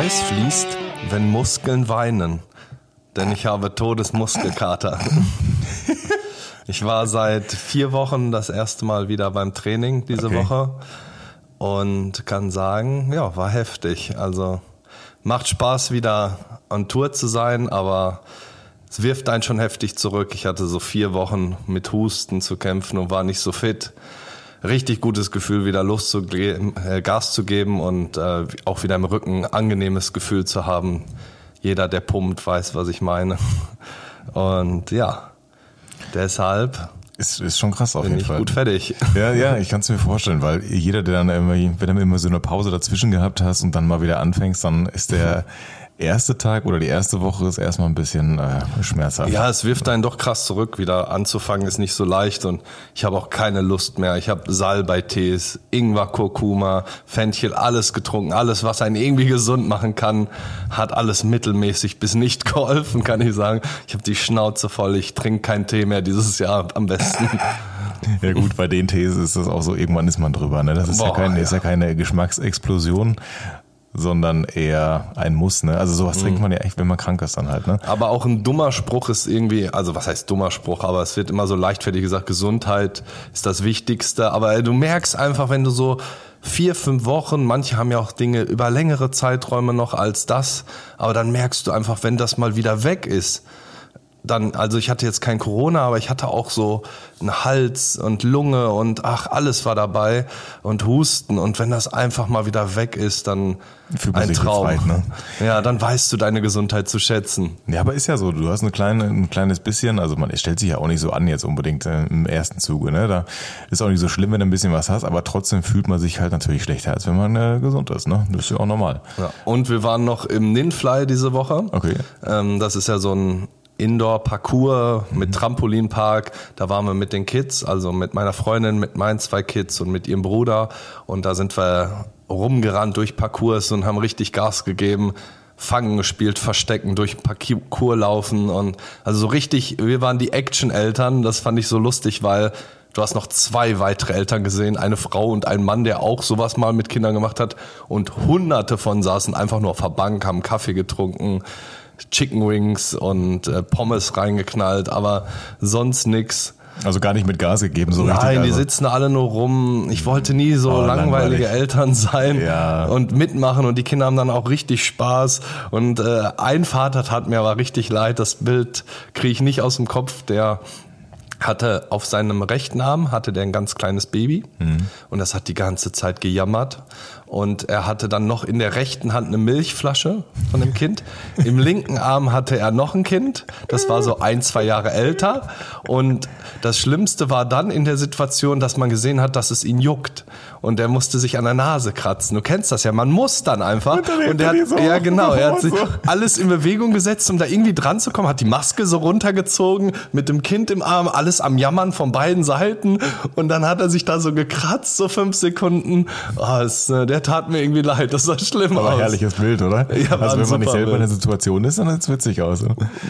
Schweiß fließt, wenn Muskeln weinen. Denn ich habe Todesmuskelkater. ich war seit vier Wochen das erste Mal wieder beim Training diese Okay. Woche und kann sagen, ja, war heftig. Also macht Spaß wieder on Tour zu sein, aber es wirft einen schon heftig zurück. Ich hatte so vier Wochen mit Husten zu kämpfen und war nicht so fit. Richtig gutes Gefühl, wieder Lust zu geben, äh, Gas zu geben und äh, auch wieder im Rücken angenehmes Gefühl zu haben. Jeder, der pumpt, weiß, was ich meine. Und ja, deshalb Ist, ist schon krass auf bin jeden ich Fall. gut fertig. Ja, ja, ich kann es mir vorstellen, weil jeder, der dann immer, wenn du immer so eine Pause dazwischen gehabt hast und dann mal wieder anfängst, dann ist der erste Tag oder die erste Woche ist erstmal ein bisschen äh, schmerzhaft. Ja, es wirft einen doch krass zurück. Wieder anzufangen ist nicht so leicht und ich habe auch keine Lust mehr. Ich habe Salbei-Tees, Ingwer, Kurkuma, Fenchel, alles getrunken. Alles, was einen irgendwie gesund machen kann, hat alles mittelmäßig bis nicht geholfen, kann ich sagen. Ich habe die Schnauze voll. Ich trinke keinen Tee mehr dieses Jahr am besten. Ja gut, bei den Tees ist das auch so, irgendwann ist man drüber. Ne? Das ist, ja, Boah, kein, ja. ist ja keine Geschmacksexplosion, sondern eher ein Muss. Ne? Also sowas Mhm. trinkt man ja echt, wenn man krank ist dann halt. Ne? Aber auch ein dummer Spruch ist irgendwie, also was heißt dummer Spruch, aber es wird immer so leichtfertig gesagt, Gesundheit ist das Wichtigste. Aber du merkst einfach, wenn du so vier, fünf Wochen, manche haben ja auch Dinge über längere Zeiträume noch als das, aber dann merkst du einfach, wenn das mal wieder weg ist, dann, also ich hatte jetzt kein Corona, aber ich hatte auch so einen Hals und Lunge und ach, alles war dabei und Husten. Und wenn das einfach mal wieder weg ist, dann Fühlt ein Traum. befreit, ne? Ja, dann weißt du deine Gesundheit zu schätzen. Ja, aber ist ja so, du hast eine kleine, ein kleines bisschen, also man stellt sich ja auch nicht so an jetzt unbedingt äh, im ersten Zuge, ne? Da ist auch nicht so schlimm, wenn du ein bisschen was hast, aber trotzdem fühlt man sich halt natürlich schlechter, als wenn man äh, gesund ist, ne? Das ist ja auch normal. Ja. Und wir waren noch im Ninfly diese Woche. Okay. Ähm, das ist ja so ein Indoor-Parcours mit Trampolinpark. Da waren wir mit den Kids, also mit meiner Freundin, mit meinen zwei Kids und mit ihrem Bruder. Und da sind wir rumgerannt durch Parcours und haben richtig Gas gegeben. Fangen gespielt, Verstecken, durch Parcours laufen und also so richtig, wir waren die Action-Eltern. Das fand ich so lustig, weil Du hast noch zwei weitere Eltern gesehen, eine Frau und ein Mann, der auch sowas mal mit Kindern gemacht hat. Und hunderte von saßen einfach nur auf der Bank, haben Kaffee getrunken, Chicken Wings und äh, Pommes reingeknallt, aber sonst nix. Also gar nicht mit Gas gegeben, so richtig. Nein, die also. sitzen alle nur rum. Ich wollte nie so Oh, langweilige langweilig. Eltern sein Ja. und mitmachen und die Kinder haben dann auch richtig Spaß. Und äh, ein Vater tat mir aber richtig leid. Das Bild kriege ich nicht aus dem Kopf. Der hatte auf seinem rechten Arm hatte der ein ganz kleines Baby und das hat die ganze Zeit gejammert und er hatte dann noch in der rechten Hand eine Milchflasche von dem Kind. Im linken Arm hatte er noch ein Kind, das war so ein, zwei Jahre älter. Und das Schlimmste war dann in der Situation, dass man gesehen hat, dass es ihn juckt und er musste sich an der Nase kratzen. Du kennst das ja, man muss dann einfach dann und er er die hat, so ja genau, er hat sich alles in Bewegung gesetzt, um da irgendwie dran zu kommen, hat die Maske so runtergezogen, mit dem Kind im Arm, alles am Jammern von beiden Seiten und dann hat er sich da so gekratzt, so fünf Sekunden. Oh, es, äh, der tat mir irgendwie leid, das sah schlimm aber aus. herrliches Bild, oder? Ja, also wenn man nicht selber in der Situation ist, dann sieht es witzig aus.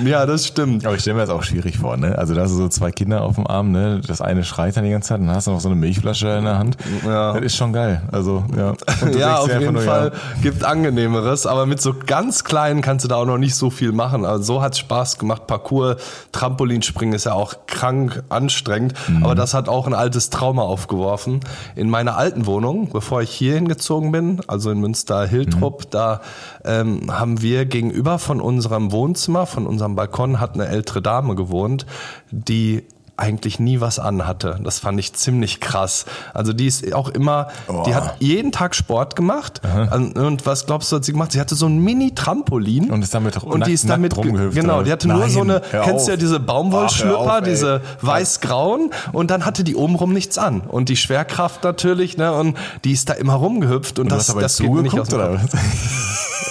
Ja, das stimmt. Aber ich stelle mir das auch schwierig vor, ne? Also da hast du so zwei Kinder auf dem Arm, ne? Das eine schreit dann die ganze Zeit und dann hast du noch so eine Milchflasche in der Hand. Ja. Das ist schon geil. Also, ja. Ja, auf jeden nur, Fall gibt angenehmeres, aber mit so ganz kleinen kannst du da auch noch nicht so viel machen. Also so hat's Spaß gemacht. Parcours, Trampolinspringen ist ja auch krank anstrengend, Mhm. aber das hat auch ein altes Trauma aufgeworfen. In meiner alten Wohnung, bevor ich hier hingezogen bin, also in Münster-Hiltrup, Mhm. da ähm, haben wir gegenüber von unserem Wohnzimmer, von unserem Balkon, hat eine ältere Dame gewohnt, die eigentlich nie was anhatte. Das fand ich ziemlich krass. Also die ist auch immer, die Oh. hat jeden Tag Sport gemacht. Und und was glaubst du, hat sie gemacht? Sie hatte so ein Mini-Trampolin. Und ist damit und die nackt- ist damit rumgehüpft, Genau, die hatte nur Nein, so eine, kennst du ja diese Baumwollschlüpper, diese weiß-grauen und dann hatte die obenrum nichts an. Und die Schwerkraft natürlich, ne, und die ist da immer rumgehüpft und, Du das, das geht nicht aus oder was?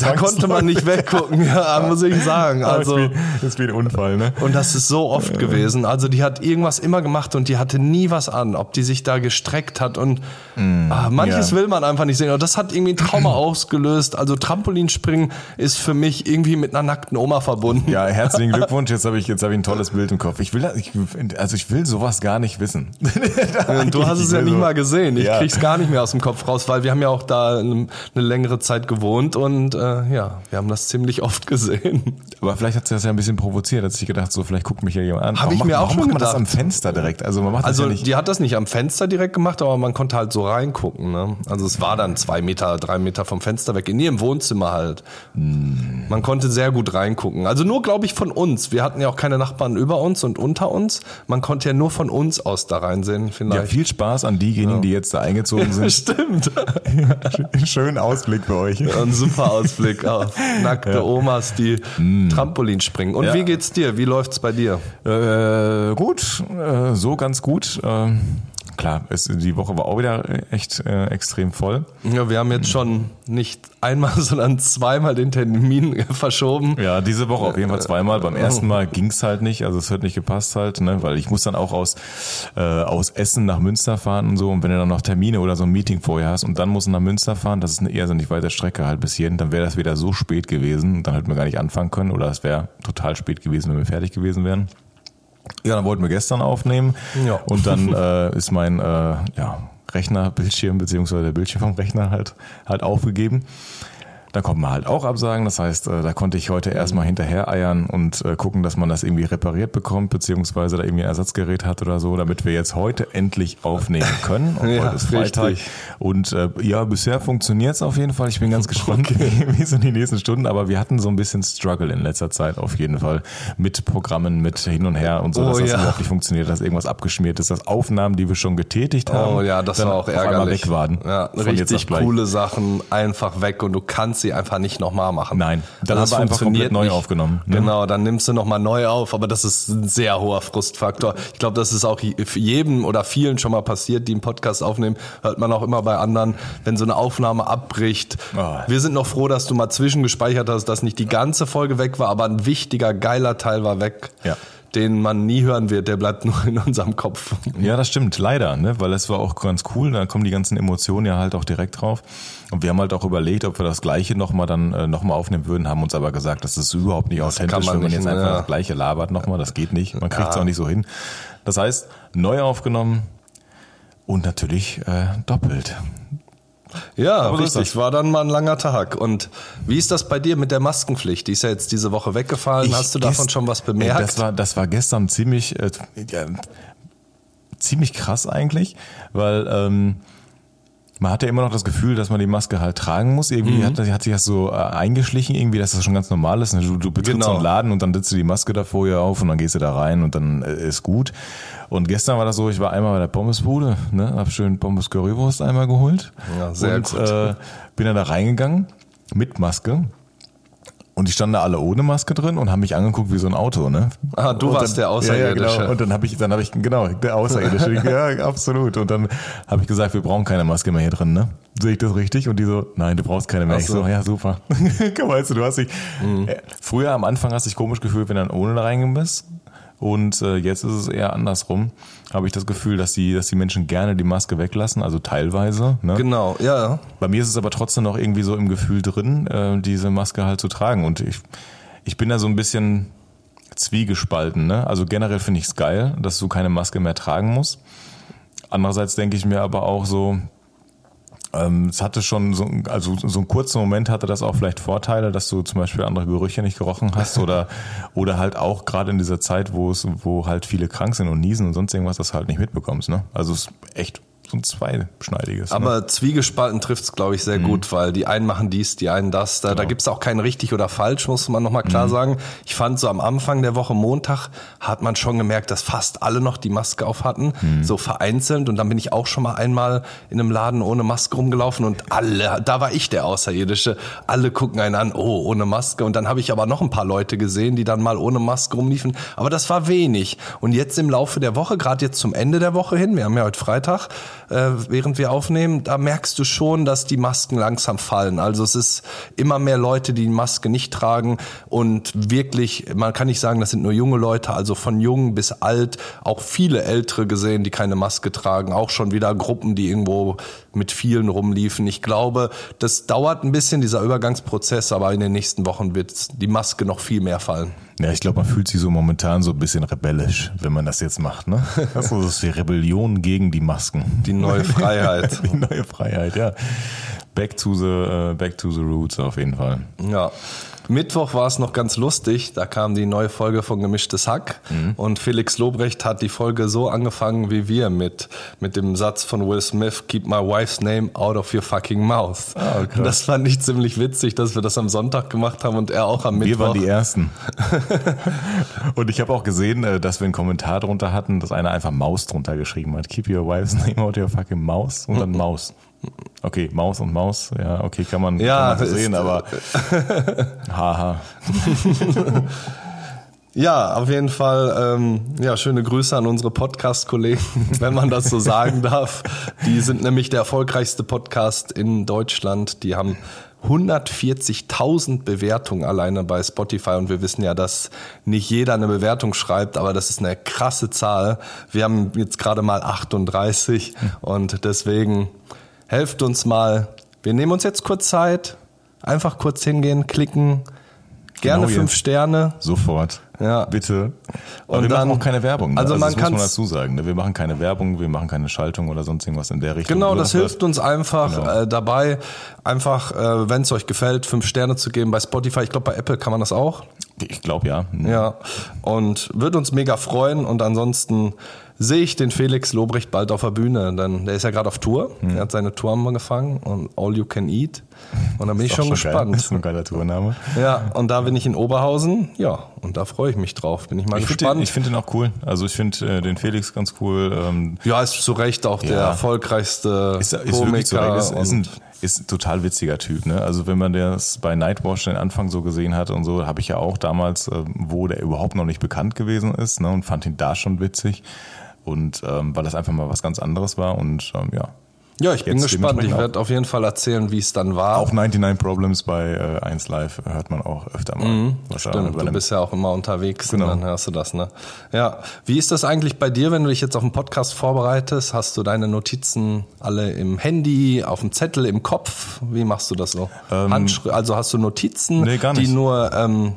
Da konnte man nicht weggucken, ja, muss ich sagen. Also, das ist wie, das ist wie ein Unfall, ne? und das ist so oft gewesen. Also die hat irgendwas immer gemacht und die hatte nie was an, ob die sich da gestreckt hat und ah, manches ja. will man einfach nicht sehen. Und das hat irgendwie ein Trauma ausgelöst. Also Trampolinspringen ist für mich irgendwie mit einer nackten Oma verbunden. Ja, herzlichen Glückwunsch. Jetzt habe ich jetzt habe ich ein tolles Bild im Kopf. Ich will ich, also ich will sowas gar nicht wissen. Du hast es ja nicht so- mal gesehen. Ich Ja. krieg's gar nicht mehr aus dem Kopf raus, weil wir haben ja auch da eine, eine längere Zeit gewohnt und äh, ja, wir haben das ziemlich oft gesehen. Aber vielleicht hat sie das ja ein bisschen provoziert, hat sich gedacht, so vielleicht guckt mich ja jemand an. Hab Warum ich macht- mir auch schon macht man das gedacht. am Fenster direkt? Also man macht Also das ja nicht. die hat das nicht am Fenster direkt gemacht, aber man konnte halt so reingucken. Ne? Also es war dann zwei Meter, drei Meter vom Fenster weg, in ihrem Wohnzimmer halt. Man konnte sehr gut reingucken. Also nur, glaube ich, von uns. Wir hatten ja auch keine Nachbarn über uns und unter uns. Man konnte ja nur von uns aus da reinsehen, Ja, vielleicht. viel Spaß an diejenigen, die jetzt da eingezogen sind. Stimmt. Schönen Ausblick für euch. Ein super Ausblick auf nackte Omas, die Trampolin springen. Und Ja. wie geht's dir? Wie läuft's bei dir? Äh, gut, äh, so ganz gut. Ähm, klar, es, die Woche war auch wieder echt äh, extrem voll. Ja, wir haben jetzt schon nicht einmal, sondern zweimal den Termin verschoben. Ja, diese Woche auf jeden Fall zweimal. Beim ersten Mal ging's halt nicht, also es hat nicht gepasst halt, ne, weil ich muss dann auch aus äh, aus Essen nach Münster fahren und so. Und wenn du dann noch Termine oder so ein Meeting vorher hast und dann musst du nach Münster fahren, das ist eine eher so nicht weite Strecke halt bis hierhin, dann wäre das wieder so spät gewesen, und dann hätten wir gar nicht anfangen können oder es wäre total spät gewesen, wenn wir fertig gewesen wären. Ja, dann wollten wir gestern aufnehmen Ja. und dann äh, ist mein äh, ja, Rechner, Bildschirm beziehungsweise der Bildschirm vom Rechner halt halt aufgegeben. Dann konnte man halt auch absagen. Das heißt, äh, da konnte ich heute erstmal hinterher eiern und äh, gucken, dass man das irgendwie repariert bekommt, beziehungsweise da irgendwie ein Ersatzgerät hat oder so, damit wir jetzt heute endlich aufnehmen können. Und Ja, heute ist Freitag. richtig. Und äh, ja, bisher funktioniert es auf jeden Fall. Ich bin ganz gespannt, wie, wie so die nächsten Stunden. Aber wir hatten so ein bisschen Struggle in letzter Zeit auf jeden Fall mit Programmen, mit hin und her und so, Oh, dass das ja. überhaupt nicht funktioniert, dass irgendwas abgeschmiert ist, dass Aufnahmen, die wir schon getätigt haben, Oh ja, das dann war auch auf einmal ärgerlich. weg waren. Ja, richtig coole Sachen einfach weg und du kannst sie einfach nicht nochmal machen. Nein, dann Also haben wir es einfach funktioniert komplett neu nicht. aufgenommen, ne? Genau, dann nimmst du nochmal neu auf, aber das ist ein sehr hoher Frustfaktor. Ich glaube, das ist auch für jedem oder vielen schon mal passiert, die einen Podcast aufnehmen, hört man auch immer bei anderen, wenn so eine Aufnahme abbricht. Oh. Wir sind noch froh, dass du mal zwischengespeichert hast, dass nicht die ganze Folge weg war, aber ein wichtiger, geiler Teil war weg. Ja. Den man nie hören wird, der bleibt nur in unserem Kopf. Ja, das stimmt, leider, ne? weil es war auch ganz cool, da kommen die ganzen Emotionen ja halt auch direkt drauf. Und wir haben halt auch überlegt, ob wir das Gleiche nochmal dann äh, nochmal aufnehmen würden, haben uns aber gesagt, das ist überhaupt nicht authentisch, man wenn man jetzt einfach ja. das Gleiche labert nochmal, das geht nicht, man kriegt es Ja. auch nicht so hin. Das heißt, neu aufgenommen und natürlich äh, doppelt. Ja, Aber richtig. War dann mal ein langer Tag. Und wie ist das bei dir mit der Maskenpflicht? Die ist ja jetzt diese Woche weggefallen. Ich Hast du davon schon was bemerkt? Das war, das war gestern ziemlich, äh, ziemlich krass eigentlich, weil ähm, man hatte immer noch das Gefühl, dass man die Maske halt tragen muss. Irgendwie Mhm. hat, hat sich das so äh, eingeschlichen, irgendwie, dass das schon ganz normal ist. Du, du betrittst Genau. einen Laden und dann setzt du die Maske da vorher auf und dann gehst du da rein und dann äh, ist gut. Und gestern war das so, ich war einmal bei der Pommesbude, ne, hab schön Pommes Currywurst einmal geholt. Ja, sehr und, gut. Äh, bin dann da reingegangen mit Maske. Und die standen da alle ohne Maske drin und haben mich angeguckt wie so ein Auto, ne? Ah, du Und warst der Außerirdische. Ja, genau. Und dann habe ich, dann habe ich, genau, der Außerirdische. ja, absolut. Und dann habe ich gesagt, wir brauchen keine Maske mehr hier drin, ne? Sehe ich das richtig? Und die so, nein, du brauchst keine mehr. Ach Ich so. Mhm. so, ja, super. weißt du, du hast dich, äh, früher am Anfang hast du dich komisch gefühlt, wenn du dann ohne da reingegangen bist. Und äh, jetzt ist es eher andersrum. Habe ich das Gefühl, dass die, dass die Menschen gerne die Maske weglassen, also teilweise. Ne? genau, ja. Bei mir ist es aber trotzdem noch irgendwie so im Gefühl drin, äh, diese Maske halt zu tragen. Und ich, ich bin da so ein bisschen zwiegespalten. Ne? Also generell finde ich es geil, dass du keine Maske mehr tragen musst. Andererseits denke ich mir aber auch so, ähm, es hatte schon so, also so einen kurzen Moment hatte das auch vielleicht Vorteile, dass du zum Beispiel andere Gerüche nicht gerochen hast oder oder halt auch gerade in dieser Zeit, wo es wo halt viele krank sind und niesen und sonst irgendwas, das halt nicht mitbekommst. Ne? Also es ist echt so ein zweischneidiges. ne? Aber Zwiegespalten trifft's, glaube ich, sehr Mhm. gut, weil die einen machen dies, die einen das. Da, Genau. da gibt's auch kein richtig oder falsch, muss man nochmal klar Mhm. sagen. Ich fand so am Anfang der Woche Montag hat man schon gemerkt, dass fast alle noch die Maske auf hatten, Mhm. so vereinzelt. Und dann bin ich auch schon mal einmal in einem Laden ohne Maske rumgelaufen und alle, da war ich der Außerirdische. Alle gucken einen an, oh, ohne Maske. Und dann habe ich aber noch ein paar Leute gesehen, die dann mal ohne Maske rumliefen. Aber das war wenig. Und jetzt im Laufe der Woche, gerade jetzt zum Ende der Woche hin, wir haben ja heute Freitag, äh, während wir aufnehmen, da merkst du schon, dass die Masken langsam fallen. Also es ist immer mehr Leute, die die Maske nicht tragen und wirklich, man kann nicht sagen, das sind nur junge Leute, also von jung bis alt, auch viele Ältere gesehen, die keine Maske tragen, auch schon wieder Gruppen, die irgendwo mit vielen rumliefen. Ich glaube, das dauert ein bisschen, dieser Übergangsprozess, aber in den nächsten Wochen wird die Maske noch viel mehr fallen. Ja, ich glaube, man fühlt sich so momentan so ein bisschen rebellisch, wenn man das jetzt macht, ne? Das ist die Rebellion gegen die Masken. Die neue Freiheit. Die neue Freiheit, ja. Back to the, äh, back to the roots auf jeden Fall. Ja. Mittwoch war es noch ganz lustig, da kam die neue Folge von Gemischtes Hack Mhm. und Felix Lobrecht hat die Folge so angefangen wie wir mit, mit dem Satz von Will Smith, keep my wife's name out of your fucking mouth. Ah, das fand ich ziemlich witzig, dass wir das am Sonntag gemacht haben und er auch am Wir Mittwoch. waren die Ersten. Und ich habe auch gesehen, äh, dass wir einen Kommentar drunter hatten, dass einer einfach Maus drunter geschrieben hat. Keep your wife's name out your fucking Maus und dann Maus. Okay, Maus und Maus, ja, okay, kann man, Ja, kann man so sehen, aber haha. Ja, auf jeden Fall. Ähm, ja, schöne Grüße an unsere Podcast-Kollegen, wenn man das so sagen darf. Die sind nämlich der erfolgreichste Podcast in Deutschland. Die haben 140.000 Bewertungen alleine bei Spotify und wir wissen ja, dass nicht jeder eine Bewertung schreibt, aber das ist eine krasse Zahl. Wir haben jetzt gerade mal 38 und deswegen helft uns mal. Wir nehmen uns jetzt kurz Zeit, einfach kurz hingehen, klicken, gerne Genau fünf. Sterne. Sofort. Ja. Bitte. Und Und wir dann- machen auch keine Werbung. Ne? also man das muss man dazu sagen. ne? Wir machen keine Werbung, wir machen keine Schaltung oder sonst irgendwas in der Richtung. Genau, das hilft uns einfach Genau. äh, dabei, einfach, äh, wenn es euch gefällt, fünf Sterne zu geben bei Spotify. Ich glaube, bei Apple kann man das auch. Ich glaube ja. Ja. Und wird uns mega freuen. Und ansonsten sehe ich den Felix Lobrecht bald auf der Bühne. Denn der ist ja gerade auf Tour. Hm. Er hat seine Tour angefangen und All You Can Eat. Und da bin ich auch schon Geil. gespannt. ist ein geiler Tourname. Ja, und da bin ich in Oberhausen. Ja, und da freue ich mich drauf. Bin ich mal Ich finde gespannt. den, ich find den auch cool. Also ich finde äh, den Felix ganz cool. Ähm, ja, ist zu Recht auch der Ja. erfolgreichste ist, ist Komiker. ist, ist, ein, ist ein total witziger Typ. Ne? Also wenn man das bei Nightwatch den Anfang so gesehen hat und so, habe ich ja auch damals, äh, wo der überhaupt noch nicht bekannt gewesen ist ne? und fand ihn da schon witzig. Und ähm, weil das einfach mal was ganz anderes war und ähm, ja. Ja, ich bin Jetzt gespannt. Ich werde auf jeden Fall erzählen, wie es dann war. Auch 99 Problems bei äh, 1 Live hört man auch öfter mal. Mhm, Stimmt, du bist ja auch immer unterwegs Genau. und dann hörst du das, ne? Ja. Wie ist das eigentlich bei dir, wenn du dich jetzt auf einen Podcast vorbereitest? Hast du deine Notizen alle im Handy, auf dem Zettel, im Kopf? Wie machst du das so? Handschri also hast du Notizen, Ähm, Nee, die nur, ähm,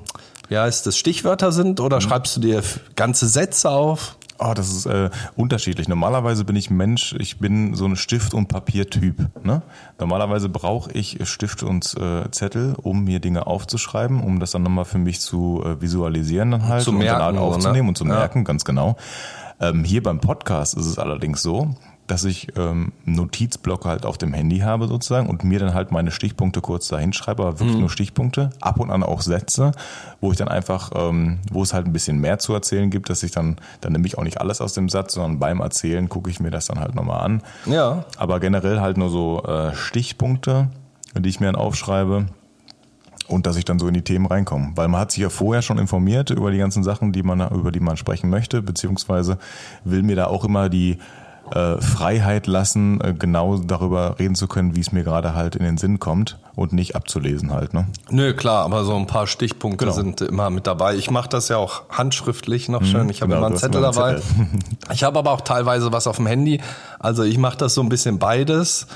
wie heißt das, Stichwörter sind oder schreibst du dir ganze Sätze auf? Oh, das ist äh, unterschiedlich. Normalerweise bin ich Mensch, ich bin so ein Stift- und Papiertyp. Ne? Normalerweise brauche ich Stift und äh, Zettel, um mir Dinge aufzuschreiben, um das dann nochmal für mich zu äh, visualisieren dann halt Zu und merken, dann halt so, ne? aufzunehmen und zu Ja. merken, ganz genau. Ähm, hier beim Podcast ist es allerdings so, dass ich ähm, Notizblöcke halt auf dem Handy habe sozusagen und mir dann halt meine Stichpunkte kurz dahin schreibe, aber Mhm. wirklich nur Stichpunkte, ab und an auch Sätze, wo ich dann einfach, ähm, wo es halt ein bisschen mehr zu erzählen gibt, dass ich dann, dann nehme ich auch nicht alles aus dem Satz, sondern beim Erzählen gucke ich mir das dann halt nochmal an. Ja. Aber generell halt nur so äh, Stichpunkte, die ich mir dann aufschreibe und dass ich dann so in die Themen reinkomme. Weil man hat sich ja vorher schon informiert über die ganzen Sachen, die man, über die man sprechen möchte, beziehungsweise will mir da auch immer die äh, Freiheit lassen, äh, genau darüber reden zu können, wie es mir gerade halt in den Sinn kommt und nicht abzulesen halt. Ne? Nö, klar, aber so ein paar Stichpunkte Genau. sind immer mit dabei. Ich mache das ja auch handschriftlich noch schön. Ich habe genau, immer einen Zettel einen dabei. Zettel. Ich habe aber auch teilweise was auf dem Handy. Also ich mache das so ein bisschen beides.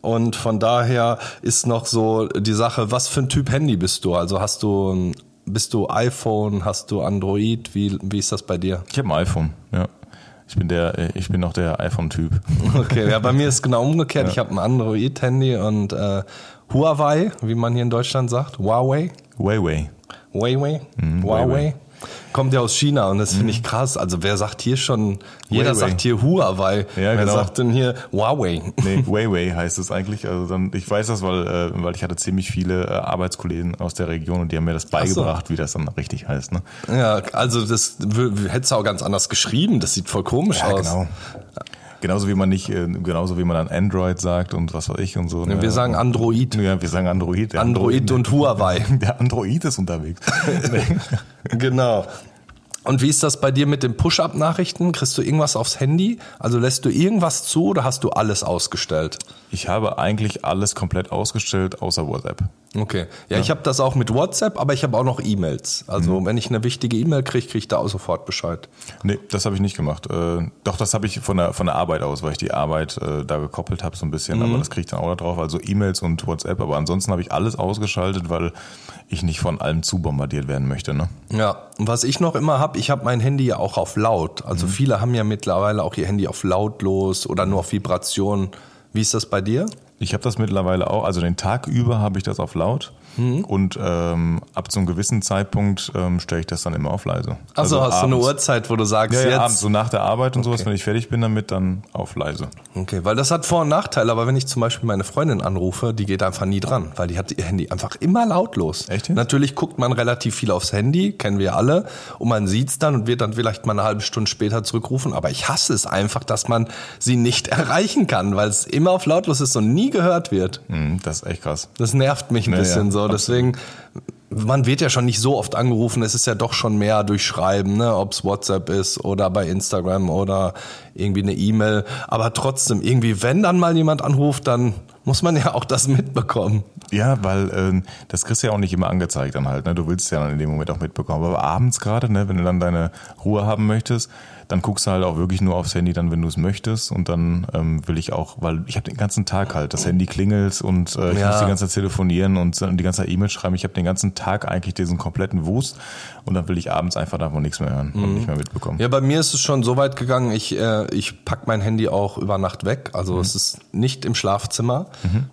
Und von daher ist noch so die Sache, was für ein Typ Handy bist du? Also hast du bist du iPhone, hast du Android? Wie, wie ist das bei dir? Ich habe ein iPhone, ja. Ich bin der, äh, ich bin noch der iPhone-Typ. Okay, ja, bei mir ist genau umgekehrt. Ich habe ein Android-Handy und äh, Huawei, wie man hier in Deutschland sagt, Huawei. Huawei. Huawei, Mhm, Huawei. Huawei. Kommt ja aus China und das finde ich krass. Also wer sagt hier schon, jeder Huawei. sagt hier Huawei. Ja, wer genau. sagt denn hier Huawei? Nee, Huawei heißt es eigentlich. Also dann, ich weiß das, weil, äh, weil ich hatte ziemlich viele äh, Arbeitskollegen aus der Region und die haben mir das beigebracht, wie das dann richtig heißt. Ne? Ja, also das hättest du auch ganz anders geschrieben. Das sieht voll komisch aus. genau. Genauso wie man nicht, äh, genauso wie man dann Android sagt und was weiß ich und so. ne? Wir sagen Android. ja, wir sagen Android. Der Android und Huawei. der Android ist unterwegs. genau. Und wie ist das bei dir mit den Push-Up-Nachrichten? Kriegst du irgendwas aufs Handy? Also lässt du irgendwas zu oder hast du alles ausgestellt? Ich habe eigentlich alles komplett ausgestellt, außer WhatsApp. Okay. Ja, ich habe das auch mit WhatsApp, aber ich habe auch noch E-Mails. Also wenn ich eine wichtige E-Mail kriege, kriege ich da auch sofort Bescheid. Nee, das habe ich nicht gemacht. Äh, doch, das habe ich von der, von der Arbeit aus, weil ich die Arbeit äh, da gekoppelt habe so ein bisschen, Mhm. aber das kriege ich dann auch da drauf. Also E-Mails und WhatsApp, aber ansonsten habe ich alles ausgeschaltet, weil ich nicht von allem zu bombardiert werden möchte. Ne? Ja, und was ich noch immer habe, ich habe mein Handy ja auch auf laut. Also viele haben ja mittlerweile auch ihr Handy auf lautlos oder nur auf Vibration. Wie ist das bei dir? Ich habe das mittlerweile auch, also den Tag über habe ich das auf laut Mhm. und ähm, ab zu einem gewissen Zeitpunkt ähm, stelle ich das dann immer auf leise. Also, hast du eine abends. Uhrzeit, wo du sagst, Ja, ja, jetzt. abends, so nach der Arbeit und sowas, wenn ich fertig bin damit, dann auf leise. Okay, weil das hat Vor- und Nachteile, aber wenn ich zum Beispiel meine Freundin anrufe, die geht einfach nie dran, weil die hat ihr Handy einfach immer lautlos. Echt jetzt? Natürlich guckt man relativ viel aufs Handy, kennen wir alle, und man sieht's dann und wird dann vielleicht mal eine halbe Stunde später zurückrufen, aber ich hasse es einfach, dass man sie nicht erreichen kann, weil es immer auf lautlos ist und nie gehört wird. Hm, das ist echt krass. Das nervt mich ein Ja, bisschen ja, so. Deswegen, man wird ja schon nicht so oft angerufen. Es ist ja doch schon mehr durch Schreiben, ne? ob es WhatsApp ist oder bei Instagram oder irgendwie eine E-Mail. Aber trotzdem, irgendwie, wenn dann mal jemand anruft, dann muss man ja auch das mitbekommen. Ja, weil ähm, das kriegst du ja auch nicht immer angezeigt dann halt. Ne? Du willst ja dann in dem Moment auch mitbekommen. Aber abends gerade, ne, wenn du dann deine Ruhe haben möchtest, dann guckst du halt auch wirklich nur aufs Handy dann, wenn du es möchtest. Und dann ähm, will ich auch, weil ich habe den ganzen Tag halt, das Handy klingelt und äh, ich Ja. muss die ganze Zeit telefonieren und äh, die ganze Zeit E-Mail schreiben. Ich habe den ganzen Tag eigentlich diesen kompletten Wust und dann will ich abends einfach davon nichts mehr hören und nicht mehr mitbekommen. Ja, bei mir ist es schon so weit gegangen, ich, äh, ich pack mein Handy auch über Nacht weg. Also es ist nicht im Schlafzimmer.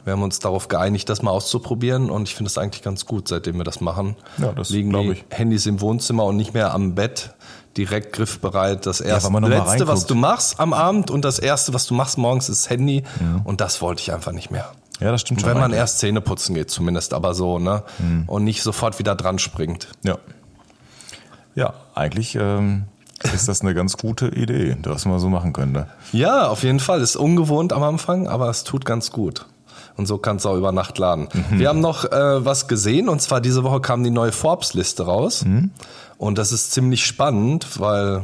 Wir haben uns darauf geeinigt, das mal auszuprobieren und ich finde es eigentlich ganz gut, seitdem wir das machen. Ja, das Liegen die ich. Handys im Wohnzimmer und nicht mehr am Bett direkt griffbereit. Das erste, mal letzte, was du machst am Abend und das erste, was du machst morgens, ist Handy und das wollte ich einfach nicht mehr. Ja, das stimmt schon. Wenn man eigentlich. erst Zähne putzen geht, zumindest, aber so, ne? Und nicht sofort wieder dran springt. Ja. Ja, eigentlich ähm, ist das eine ganz gute Idee, was man so machen könnte. Ja, auf jeden Fall. Ist ungewohnt am Anfang, aber es tut ganz gut. Und so kannst du auch über Nacht laden. Wir haben noch äh, was gesehen und zwar diese Woche kam die neue Forbes-Liste raus. Und das ist ziemlich spannend, weil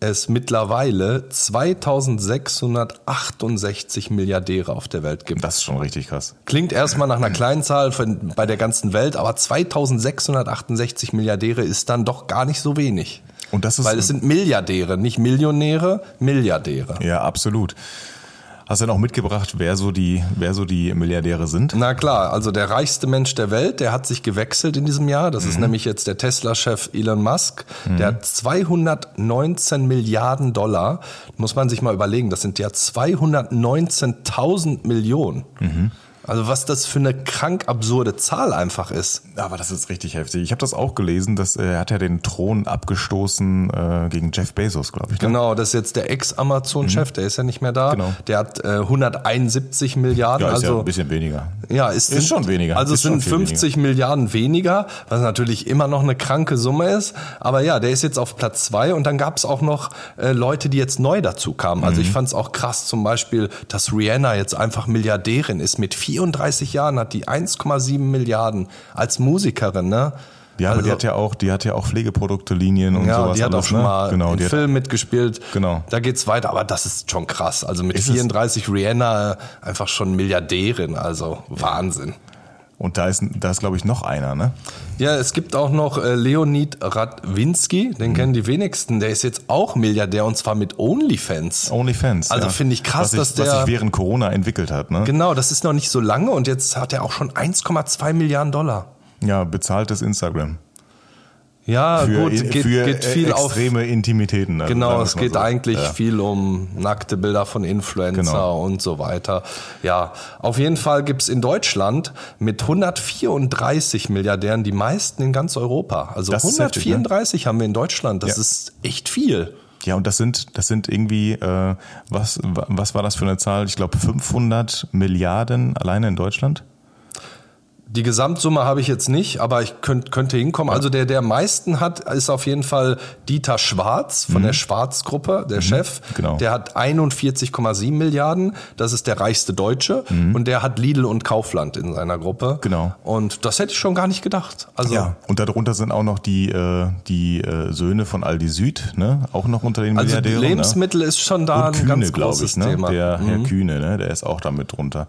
es mittlerweile 2668 Milliardäre auf der Welt gibt. Das ist schon richtig krass. Klingt erstmal nach einer kleinen Zahl von, bei der ganzen Welt, aber 2668 Milliardäre ist dann doch gar nicht so wenig. Und das ist Weil es sind Milliardäre, nicht Millionäre, Milliardäre. ja absolut. Hast du denn auch mitgebracht, wer so die, wer so die Milliardäre sind? Na klar, also der reichste Mensch der Welt, der hat sich gewechselt in diesem Jahr. Das ist nämlich jetzt der Tesla-Chef Elon Musk. Der hat 219 Milliarden Dollar. Muss man sich mal überlegen, das sind ja 219.000 Millionen. Also was das für eine krank absurde Zahl einfach ist. Aber das ist richtig heftig. Ich habe das auch gelesen, dass äh, er hat ja den Thron abgestoßen äh, gegen Jeff Bezos, glaube ich. ne? Genau, das ist jetzt der Ex-Amazon-Chef, der ist ja nicht mehr da. Genau. Der hat äh, 171 Milliarden. Ja, ist ja also ein bisschen weniger. Ja, es Ist schon weniger. Also es Ist sind viel 50 Milliarden weniger, was natürlich immer noch eine kranke Summe ist. Aber ja, der ist jetzt auf Platz zwei und dann gab es auch noch äh, Leute, die jetzt neu dazu kamen. Also Mhm. ich fand es auch krass, zum Beispiel, dass Rihanna jetzt einfach Milliardärin ist. Mit 34 Jahren hat die 1,7 Milliarden als Musikerin, ne? Ja, aber die Also- hat ja auch, die hat ja auch Pflegeprodukte-Linien und ja, sowas. die hat alles, auch schon ne? mal genau, einen die hat, Film mitgespielt. Genau. Da geht's weiter, aber das ist schon krass. Also mit Ist es? 34 Rihanna äh, einfach schon Milliardärin, also Wahnsinn. Und da ist, da ist glaube ich noch einer, ne? Ja, es gibt auch noch äh, Leonid Radwinski, Mhm. den kennen die wenigsten. Der ist jetzt auch Milliardär und zwar mit OnlyFans. OnlyFans. Also ja. finde ich krass, was dass der- was sich während Corona entwickelt hat, ne? Genau, das ist noch nicht so lange und jetzt hat er auch schon 1,2 Milliarden Dollar. Ja, bezahltes Instagram. Ja, Für, gut, geht, für geht viel auf. extreme Intimitäten. also Genau, es geht so. eigentlich Ja. viel um nackte Bilder von Influencer Genau. und so weiter. Ja, auf jeden Fall gibt's in Deutschland mit 134 Milliardären die meisten in ganz Europa. Also Das ist heftig, ne? 134 haben wir in Deutschland. Das Ja. ist echt viel. Ja, und das sind, das sind irgendwie, äh, was, wa- was war das für eine Zahl? Ich glaube 500 Milliarden alleine in Deutschland. Die Gesamtsumme habe ich jetzt nicht, aber ich könnt, könnte hinkommen. Also der, der am meisten hat, ist auf jeden Fall Dieter Schwarz von der Schwarz-Gruppe, der Chef. Mhm. genau. Der hat 41,7 Milliarden. Das ist der reichste Deutsche. Und der hat Lidl und Kaufland in seiner Gruppe. Mhm. Genau. Und das hätte ich schon gar nicht gedacht. Also Ja. Und darunter sind auch noch die, äh, die äh, Söhne von Aldi Süd, ne? Auch noch unter den also Milliardären. Lebensmittel ist schon da ne? Und ein Kühne, ganz großes ich, ne? Thema. Mhm. Der Herr Kühne, ne? Der ist auch da mit drunter.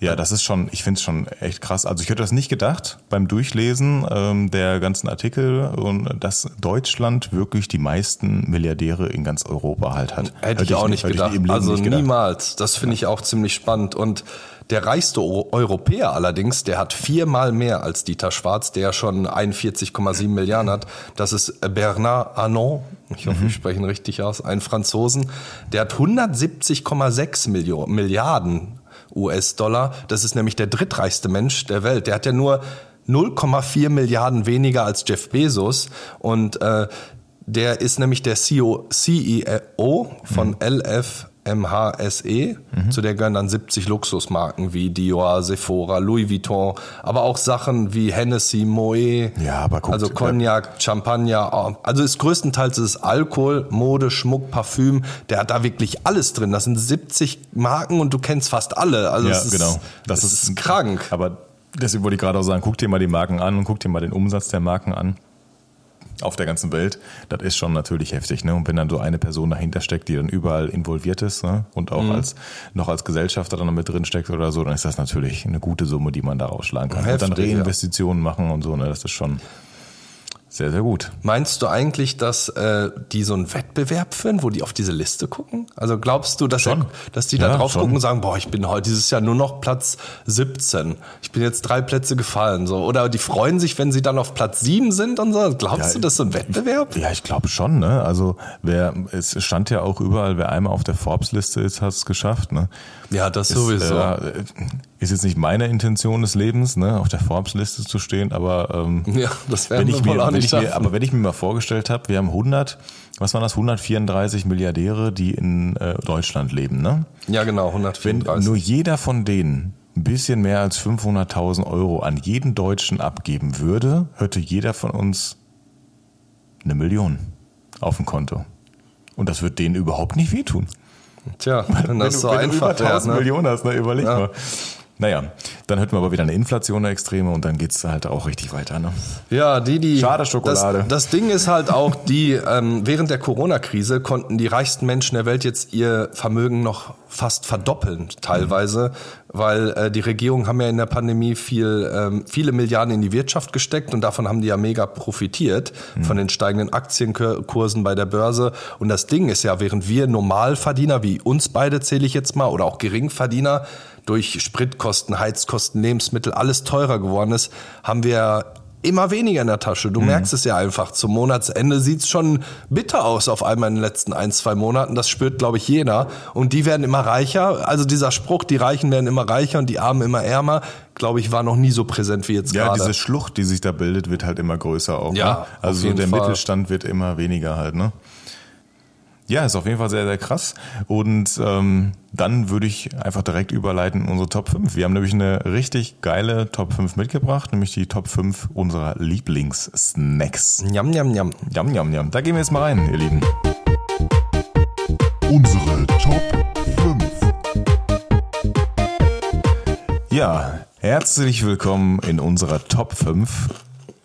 Ja, das ist schon, ich finde es schon echt krass. Also ich hätte das nicht gedacht beim Durchlesen ähm, der ganzen Artikel und dass Deutschland wirklich die meisten Milliardäre in ganz Europa halt hat. Hätte ich auch nicht hätte ich gedacht. also nicht gedacht. niemals. Das finde ich auch ziemlich spannend. Und der reichste Eu- Europäer allerdings, der hat viermal mehr als Dieter Schwarz, der schon 41,7 Milliarden hat. Das ist Bernard Arnault. Ich hoffe, Mhm. ich spreche ihn richtig aus. Ein Franzosen. Der hat 170,6 Millio- Milliarden US-Dollar. Das ist nämlich der drittreichste Mensch der Welt. Der hat ja nur 0,4 Milliarden weniger als Jeff Bezos und äh, der ist nämlich der CEO, CEO von mhm. LF MHSE. Mhm. Zu der gehören dann 70 Luxusmarken wie Dior, Sephora, Louis Vuitton, aber auch Sachen wie Hennessy, Moet, ja, aber guckt, also Cognac, Champagner. Also ist größtenteils ist Alkohol, Mode, Schmuck, Parfüm. Der hat da wirklich alles drin. Das sind 70 Marken und du kennst fast alle. Also ja, ist, genau. Das, das ist, ist krank. Aber deswegen wollte ich gerade auch sagen, guck dir mal die Marken an und guck dir mal den Umsatz der Marken an auf der ganzen Welt, das ist schon natürlich heftig. Ne? Und wenn dann so eine Person dahinter steckt, die dann überall involviert ist ne? und auch mhm. als noch als Gesellschafter dann mit drin steckt oder so, dann ist das natürlich eine gute Summe, die man da rausschlagen kann. Heftig, und dann Reinvestitionen ja. machen und so, ne? das ist schon sehr, sehr gut. Meinst du eigentlich, dass äh, die so einen Wettbewerb führen, wo die auf diese Liste gucken? Also glaubst du, dass, er, dass die da ja, drauf schon. gucken und sagen, boah, ich bin heute dieses Jahr nur noch Platz 17. Ich bin jetzt drei Plätze gefallen. So. Oder die freuen sich, wenn sie dann auf Platz 7 sind und so. Glaubst ja, du, das ist so ein Wettbewerb? Ja, ich glaube schon. Ne? Also wer, es stand ja auch überall, wer einmal auf der Forbes-Liste ist, hat es geschafft. Ne? Ja, das ist, sowieso. Äh, ist jetzt nicht meine Intention des Lebens, ne, auf der Forbes-Liste zu stehen, aber ähm, ja, das wenn ich mir, auch nicht wenn ich mir, aber wenn ich mir mal vorgestellt habe, wir haben 100, was waren das, 134 Milliardäre, die in äh, Deutschland leben, ne? Ja, genau, 134. Wenn nur jeder von denen ein bisschen mehr als 500.000 Euro an jeden Deutschen abgeben würde, hätte jeder von uns eine Million auf dem Konto. Und das wird denen überhaupt nicht wehtun. Tja, wenn das wenn so du, wenn einfach du über 1000 ne? Millionen hast, ne, überleg ja. mal. Naja, dann hätten wir aber wieder eine Inflation eine extreme und dann geht's halt auch richtig weiter. Ne? Ja, die, die. Schade Schokolade. Das, das Ding ist halt auch, die ähm, während der Corona-Krise konnten die reichsten Menschen der Welt jetzt ihr Vermögen noch fast verdoppeln, teilweise, mhm. weil äh, die Regierungen haben ja in der Pandemie viel, ähm, viele Milliarden in die Wirtschaft gesteckt und davon haben die ja mega profitiert mhm. von den steigenden Aktienkursen bei der Börse. Und das Ding ist ja, während wir Normalverdiener, wie uns beide zähle ich jetzt mal, oder auch Geringverdiener, durch Spritkosten, Heizkosten, Lebensmittel alles teurer geworden ist, haben wir immer weniger in der Tasche. Du mhm. merkst es ja einfach. Zum Monatsende sieht's schon bitter aus auf einmal in den letzten ein, zwei Monaten. Das spürt, glaube ich, jeder. Und die werden immer reicher. Also dieser Spruch, die Reichen werden immer reicher und die Armen immer ärmer, glaube ich, war noch nie so präsent wie jetzt ja, gerade. Ja, diese Schlucht, die sich da bildet, wird halt immer größer auch. Ja, ne? Also der Fall. Mittelstand wird immer weniger halt, ne? Ja, ist auf jeden Fall sehr, sehr krass. Und ähm, dann würde ich einfach direkt überleiten in unsere Top 5. Wir haben nämlich eine richtig geile Top 5 mitgebracht, nämlich die Top 5 unserer Lieblingssnacks. Njam, njam, njam. Njam, njam, njam. Da gehen wir jetzt mal rein, ihr Lieben. Unsere Top 5. Ja, herzlich willkommen in unserer Top 5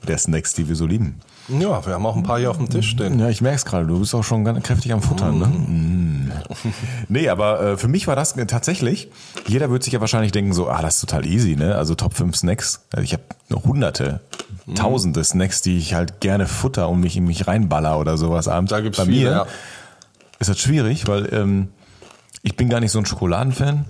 der Snacks, die wir so lieben. Ja, wir haben auch ein paar hier auf dem Tisch stehen. Ja, ich merke es gerade, du bist auch schon ganz kräftig am Futtern. Ne? Mm. nee, aber äh, für mich war das äh, tatsächlich, jeder wird sich ja wahrscheinlich denken so, ah, das ist total easy, ne? Also Top 5 Snacks. Also ich habe hunderte, mm. tausende Snacks, die ich halt gerne futter und mich in mich reinballer oder sowas abends. Da gibt's Bei viele, mir ja. ist das schwierig, weil ähm, ich bin gar nicht so ein Schokoladenfan.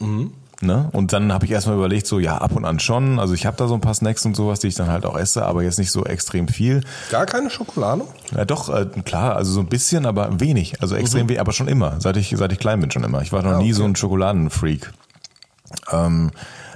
Mhm. Ne? Und dann habe ich erstmal überlegt, so ja, ab und an schon. Also ich habe da so ein paar Snacks und sowas, die ich dann halt auch esse, aber jetzt nicht so extrem viel. Gar keine Schokolade? Ja, doch, äh, klar, also so ein bisschen, aber wenig. Also extrem mhm. wenig, aber schon immer. Seit ich, seit ich klein bin schon immer. Ich war noch ah, nie so ein Schokoladenfreak. Ähm,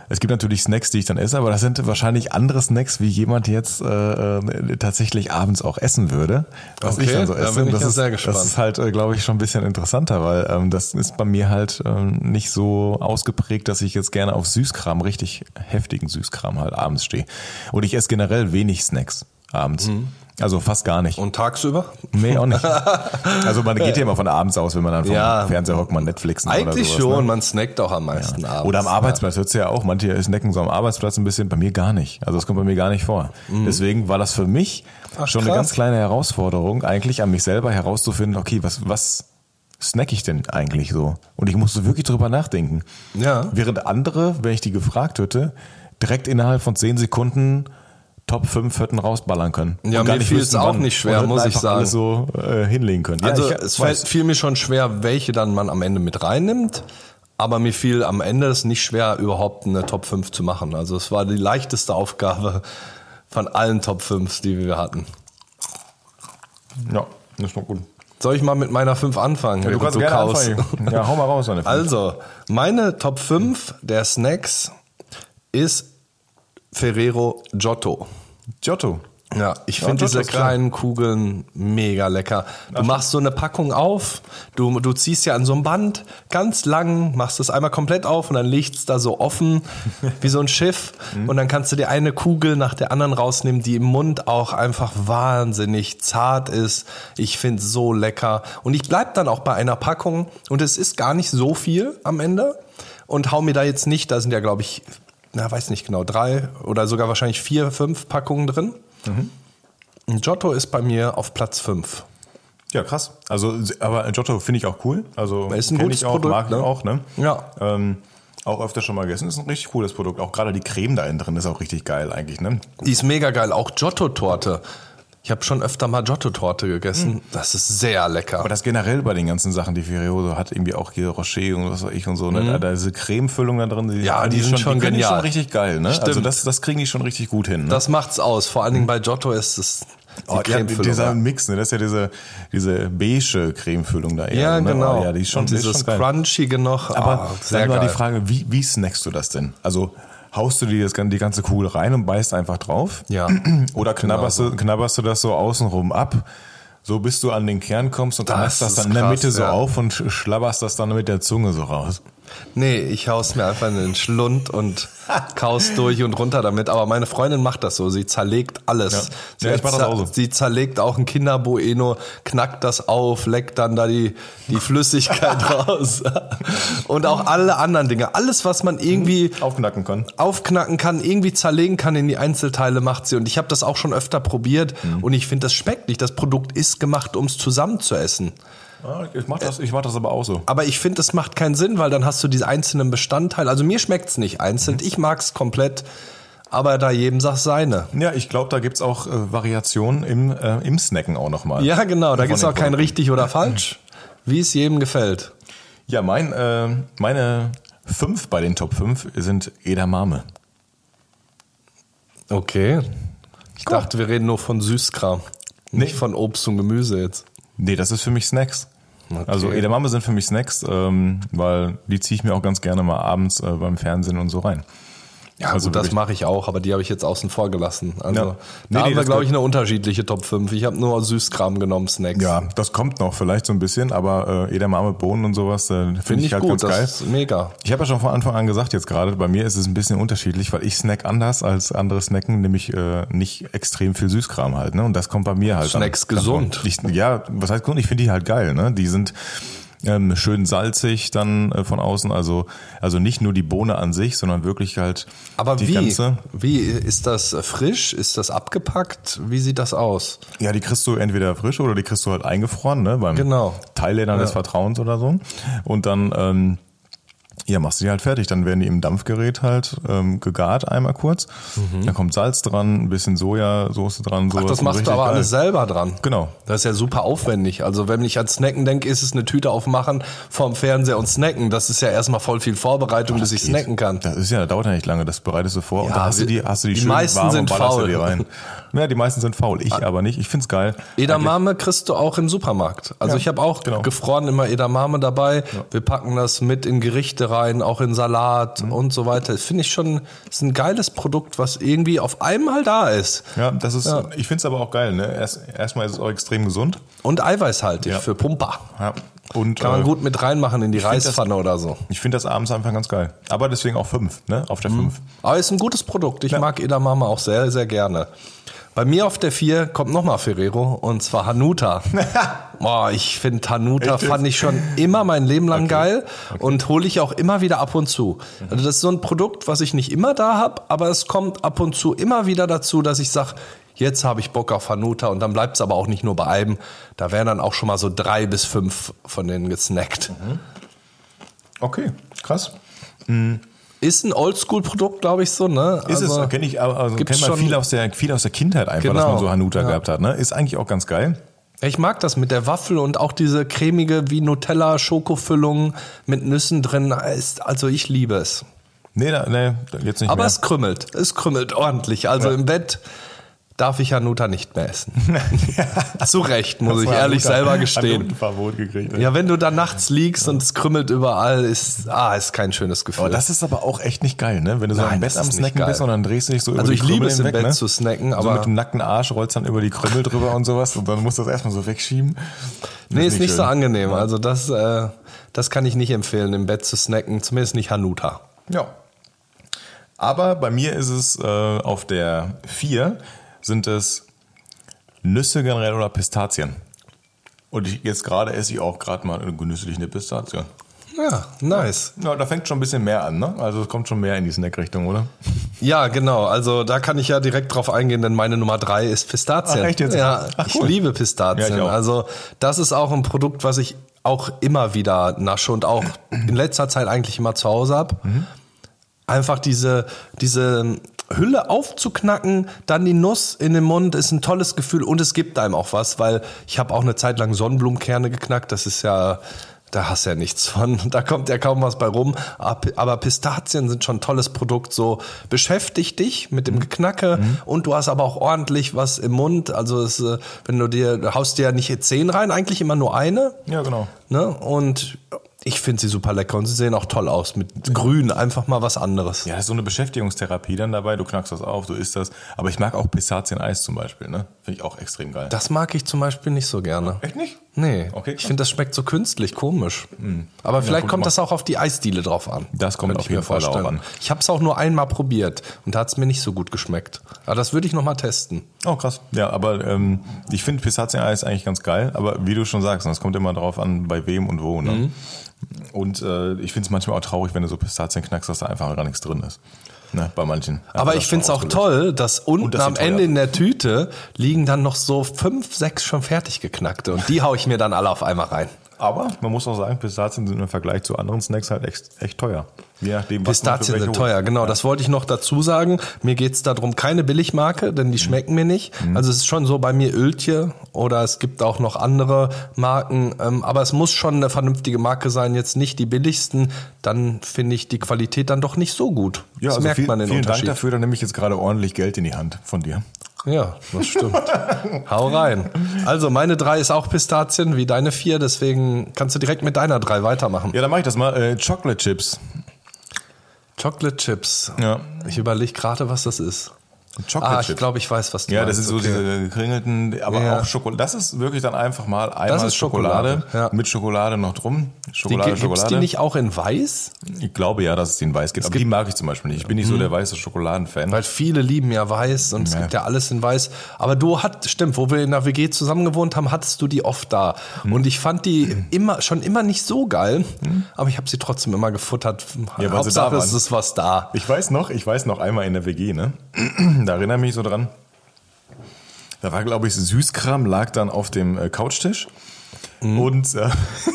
es gibt natürlich Snacks, die ich dann esse, aber das sind wahrscheinlich andere Snacks, wie jemand jetzt äh, äh tatsächlich abends auch essen würde. Was okay, ich dann so esse. Da bin ich das, ist, sehr gespannt. das ist halt, äh, glaube ich, schon ein bisschen interessanter, weil ähm, das ist bei mir halt ähm, nicht so ausgeprägt, dass ich jetzt gerne auf Süßkram, richtig heftigen Süßkram halt abends stehe. Und ich esse generell wenig Snacks abends. Mhm. Also fast gar nicht. Und tagsüber? Nee, auch nicht. Also man geht ja immer von abends aus, wenn man dann vom ja, Fernseher hockt, man Netflixen Eigentlich sowas, schon, ne? man snackt auch am meisten ja. abends. Oder am Arbeitsplatz, ja. hört ja auch. Manche snacken so am Arbeitsplatz ein bisschen, bei mir gar nicht. Also das kommt bei mir gar nicht vor. Mhm. Deswegen war das für mich Ach, schon krass. eine ganz kleine Herausforderung, eigentlich an mich selber herauszufinden, okay, was, was snack ich denn eigentlich so? Und ich musste wirklich drüber nachdenken. Ja. Während andere, wenn ich die gefragt hätte, direkt innerhalb von zehn Sekunden Top 5 hätten rausballern können. Ja, mir fiel es auch nicht schwer, muss ich sagen. So äh, hinlegen können. Also ja, es fällt, fiel mir schon schwer, welche dann man am Ende mit reinnimmt. Aber mir fiel am Ende es nicht schwer, überhaupt eine Top 5 zu machen. Also es war die leichteste Aufgabe von allen Top 5, die wir hatten. Ja, das war gut. Soll ich mal mit meiner 5 anfangen? während kaust? anfangen. Ja, hau mal raus. Deine fünf. Also, meine Top 5 der Snacks ist Ferrero Giotto. Giotto. Ja, ich finde diese kleinen Kugeln mega lecker. Du machst so eine Packung auf, du, du ziehst ja an so einem Band ganz lang, machst es einmal komplett auf und dann liegt's da so offen wie so ein Schiff Mhm. und dann kannst du dir eine Kugel nach der anderen rausnehmen, die im Mund auch einfach wahnsinnig zart ist. Ich finde so lecker und ich bleib dann auch bei einer Packung und es ist gar nicht so viel am Ende und hau mir da jetzt nicht, da sind ja glaube ich, na weiß nicht genau, drei oder sogar wahrscheinlich vier, fünf Packungen drin. Und Giotto ist bei mir auf Platz 5. Ja, krass. Also, aber Giotto finde ich auch cool. Also, Ist ein gutes ich auch, Produkt, mag ich ne? auch, ne? Ja. Ähm, auch öfter schon mal gegessen. Ist ein richtig cooles Produkt. Auch gerade die Creme da innen drin ist auch richtig geil eigentlich, ne? Die ist mega geil. Auch Giotto-Torte. Ich habe schon öfter mal Giotto-Torte gegessen. Das ist sehr lecker. Aber das generell bei den ganzen Sachen, die Ferrero hat, irgendwie auch hier Rocher und was weiß ich und so, ne? Da, da diese Cremefüllung da drin, die, Mhm. Ja, die sind schon die die genial. schon richtig geil, ne? Also Stimmt. das, das kriegen die schon richtig gut hin, ne? das macht's aus. Vor allen Dingen bei Giotto ist es die Oh, ja, dieser Mix, ne? Das ist ja diese, diese beige Cremefüllung da eher. ja, ne? genau. Oh, ja, die ist schon, Und die ist dieses schon. Crunchige noch. Aber ah, sehr dann war geil. die Frage, wie, wie snackst du das denn? Also haust du dir das, die ganze Kugel rein und beißt einfach drauf? Ja. Oder knabberst, Genau du, knabberst du das so außenrum ab, so bis du an den Kern kommst und dann Das machst das ist dann in der krass, Mitte so ja. auf und sch- schlabberst das dann mit der Zunge so raus? Nee, ich hau's mir einfach in den Schlund und kaus durch und runter damit. Aber meine Freundin macht das so. Sie zerlegt alles. Ja. Sie, Ja, ich mach das auch so. sie zerlegt auch ein Kinderbueno, knackt das auf, leckt dann da die, die Flüssigkeit raus. Und auch alle anderen Dinge. Alles, was man irgendwie Aufknacken können. aufknacken kann, irgendwie zerlegen kann in die Einzelteile, macht sie. Und ich habe das auch schon öfter probiert Mhm. und ich finde, das schmeckt nicht. Das Produkt ist gemacht, um es zusammen zu essen. Ja, ich mach das, ich mach das aber auch so. Aber ich finde, das macht keinen Sinn, weil dann hast du diese einzelnen Bestandteile. Also mir schmeckt's nicht einzeln. Mhm. Ich mag's komplett. Aber da jedem sagt seine. Ja, ich glaube, da gibt's auch äh, Variationen im, äh, im Snacken auch nochmal. Ja, genau. Da gibt's den auch kein richtig oder falsch. Wie es jedem gefällt. Ja, mein, äh, meine fünf bei den Top 5 sind Edamame. Okay. Ich dachte, wir reden nur von Süßkram. Nicht von Obst und Gemüse jetzt. Nee, das ist für mich Snacks. Okay. Also Edamame sind für mich Snacks, ähm, weil die ziehe ich mir auch ganz gerne mal abends äh, beim Fernsehen und so rein. Ja, Also gut, das mache ich auch, aber die habe ich jetzt außen vor gelassen. Also Ja. da Nee, nee, haben wir, das glaube ich, eine unterschiedliche Top 5. Ich habe nur Süßkram genommen, Snacks. Ja, das kommt noch vielleicht so ein bisschen, aber äh, Edamame, Bohnen und sowas äh, finde Finde ich, ich halt gut, ganz das geil. ist mega. Ich habe ja schon von Anfang an gesagt, jetzt gerade bei mir ist es ein bisschen unterschiedlich, weil ich snack anders als andere snacken, nämlich äh, nicht extrem viel Süßkram halt, ne? Und das kommt bei mir halt. dann Snackst ganz gesund. Ich, ja, was heißt gesund? Ich finde die halt geil, ne? Die sind ähm, schön salzig dann äh, von außen, also also nicht nur die Bohne an sich, sondern wirklich halt Aber die wie? ganze. Wie ist das frisch? Ist das abgepackt? Wie sieht das aus? Ja, die kriegst du entweder frisch oder die kriegst du halt eingefroren, ne? Beim Genau. Teillädern des Vertrauens oder so. Und dann ähm, ja, machst du die halt fertig. Dann werden die im Dampfgerät halt ähm, gegart einmal kurz. Dann kommt Salz dran, ein bisschen Sojasauce dran. Mhm. Ach, sowas das und machst du aber geil. alles selber dran. Genau. Das ist ja super aufwendig. Also wenn ich an Snacken denke, ist es eine Tüte aufmachen vorm Fernseher und snacken. Das ist ja erstmal voll viel Vorbereitung, bis ich geht. snacken kann. Das ist ja, das dauert ja nicht lange, das bereitest du vor und Ja, da hast du die, hast du die, die schön meisten warm sind und faul. die rein. Ja, die meisten sind faul, ich aber nicht. Ich find's geil. Edamame kriegst du auch im Supermarkt. Also Ja, ich habe auch genau. gefroren immer Edamame dabei. Wir packen das mit in Gerichte rein, auch in Salat Mhm. und so weiter. Das finde ich schon, ist ein geiles Produkt, was irgendwie auf einmal da ist. Ja, das ist, ich find's aber auch geil, ne? Erst, erstmal ist es auch extrem gesund. Und eiweißhaltig Ja. für Pumper. Ja. Und Kann man äh, gut mit reinmachen in die find das- Reispfanne oder so. Ich finde das abends einfach ganz geil. Aber deswegen auch fünf, ne? Auf der fünf. Aber ist ein gutes Produkt. Ich mag Edamame auch sehr, sehr gerne. Bei mir auf der 4 kommt nochmal Ferrero und zwar Hanuta. Boah, ich finde Hanuta Echt fand ich schon immer mein Leben lang geil und hole ich auch immer wieder ab und zu. Also das ist so ein Produkt, was ich nicht immer da habe, aber es kommt ab und zu immer wieder dazu, dass ich sage, jetzt habe ich Bock auf Hanuta und dann bleibt es aber auch nicht nur bei einem. Da werden dann auch schon mal so drei bis fünf von denen gesnackt. Okay, krass. Ist ein Oldschool-Produkt, glaube ich so, ne? Ist Also- es, kenne ich, also kennt man schon- viel aus der, viel aus der Kindheit einfach, dass Genau, man so Hanuta ja. gehabt hat, ne? Ist eigentlich auch ganz geil. Ich mag das mit der Waffel und auch diese cremige wie Nutella Schokofüllung mit Nüssen drin. Ist, also ich liebe es. Nee, nee, jetzt nicht Aber mehr. es krümmelt. Es krümmelt ordentlich. Also Ja. im Bett darf ich Hanuta nicht mehr essen. Zu Recht, muss ich Hast du ehrlich Hanuta- selber gestehen. Hanuta-Verbot gekriegt. ey. Ja, wenn du da nachts liegst und es krümmelt überall, ist, ah, ist kein schönes Gefühl. Aber das ist aber auch echt nicht geil, ne? Wenn du so Nein, im Bett das am nicht Snacken bist und dann drehst du dich so über Also die ich liebe es im Bett ne? zu snacken, so aber mit dem nackten Arsch rollst dann über die Krümmel drüber und sowas und dann musst du das erstmal so wegschieben. nee, ist nicht so schön. angenehm. Also das, äh, das kann ich nicht empfehlen, im Bett zu snacken, zumindest nicht Hanuta. Ja. Aber bei mir ist es äh, auf der 4 sind es Nüsse generell oder Pistazien. Und ich, jetzt gerade esse ich auch gerade mal genüsslich eine Pistazie. Ja, nice. Ja, da fängt schon ein bisschen mehr an, ne? Also es kommt schon mehr in die Snack-Richtung, oder? Ja, genau. Also da kann ich ja direkt drauf eingehen, denn meine Nummer drei ist Pistazien. Ach, echt jetzt? Ja, Ach, ich cool. liebe Pistazien. Ja, ich also das ist auch ein Produkt, was ich auch immer wieder nasche und auch in letzter Zeit eigentlich immer zu Hause hab. Mhm. Einfach diese, diese Hülle aufzuknacken, dann die Nuss in den Mund, ist ein tolles Gefühl und es gibt einem auch was, weil ich habe auch eine Zeit lang Sonnenblumenkerne geknackt. Das ist ja, da hast du ja nichts von. Da kommt ja kaum was bei rum. Aber Pistazien sind schon ein tolles Produkt. So beschäftig dich mit dem Geknacke und du hast aber auch ordentlich was im Mund. Also es, äh, wenn du dir, du haust dir ja nicht zehn rein, eigentlich immer nur eine. Ja, genau. Ne? Und ich finde sie super lecker und sie sehen auch toll aus mit Grün, einfach mal was anderes. Ja, das ist so eine Beschäftigungstherapie dann dabei. Du knackst das auf, du isst das. Aber ich mag auch Pistazien-Eis zum Beispiel, ne? Finde ich auch extrem geil. Das mag ich zum Beispiel nicht so gerne. Echt nicht? Nee, Okay, ich finde, das schmeckt so künstlich, komisch. Aber vielleicht gut kommt gemacht. das auch auf die Eisdiele drauf an. Das kommt auf jeden Fall auch an. Ich habe es auch nur einmal probiert und da hat es mir nicht so gut geschmeckt. Aber das würde ich noch mal testen. Oh, krass. Ja, aber ähm, ich finde Pistazien-Eis eigentlich ganz geil. Aber wie du schon sagst, das kommt immer drauf an, bei wem und wo. Ne? Mhm. Und äh, ich finde es manchmal auch traurig, wenn du so Pistazien knackst, dass da einfach gar nichts drin ist. Ne? Bei manchen. Aber ich finde es auch toll, dass unten dass sie am Ende in der Tüte liegen dann noch so fünf, sechs schon fertig geknackte und die hau ich mir dann alle auf einmal rein. Aber man muss auch sagen, Pistazien sind im Vergleich zu anderen Snacks halt echt, echt teuer. Je nachdem, was Pistazien sind teuer, genau. Das wollte ich noch dazu sagen. Mir geht's darum, keine Billigmarke, denn Mhm. die schmecken mir nicht. Also es ist schon so bei mir Öltje oder es gibt auch noch andere Marken. Ähm, aber es muss schon eine vernünftige Marke sein, jetzt nicht die billigsten. Dann finde ich die Qualität dann doch nicht so gut. Ja, das also merkt viel, man den vielen Dank Unterschied. dafür, dann nehme ich jetzt gerade ordentlich Geld in die Hand von dir. Ja, das stimmt. Hau rein. Also meine drei ist auch Pistazien, wie deine vier. Deswegen kannst du direkt mit deiner drei weitermachen. Ja, dann mache ich das mal. Äh, Chocolate Chips. Chocolate Chips. Ja. Ich überlege gerade, was das ist. Chocolate Ah, ich glaube, ich weiß, was du Ja, meinst. das sind so Okay. diese gekringelten, aber Ja. auch Schokolade. Das ist wirklich dann einfach mal einmal ist Schokolade, Schokolade, ja. mit Schokolade noch drum. Die, Schokolade, die Schokolade. nicht auch in weiß? Ich glaube ja, dass es den weiß gibt. Aber die mag ich zum Beispiel nicht. Ich bin nicht so der weiße Schokoladenfan. Weil viele lieben ja weiß und es Ja. gibt ja alles in weiß. Aber du hat, stimmt, wo wir in der WG zusammen gewohnt haben, hattest du die oft da. Mhm. Und ich fand die immer, schon immer nicht so geil, aber ich habe sie trotzdem immer gefuttert. Ja, Hauptsache, es ist was da. Ich weiß noch, ich weiß noch einmal in der WG, ne? Da erinnere ich mich so dran. Da war, glaube ich, Süßkram, lag dann auf dem äh, Couchtisch. Mhm. Und äh,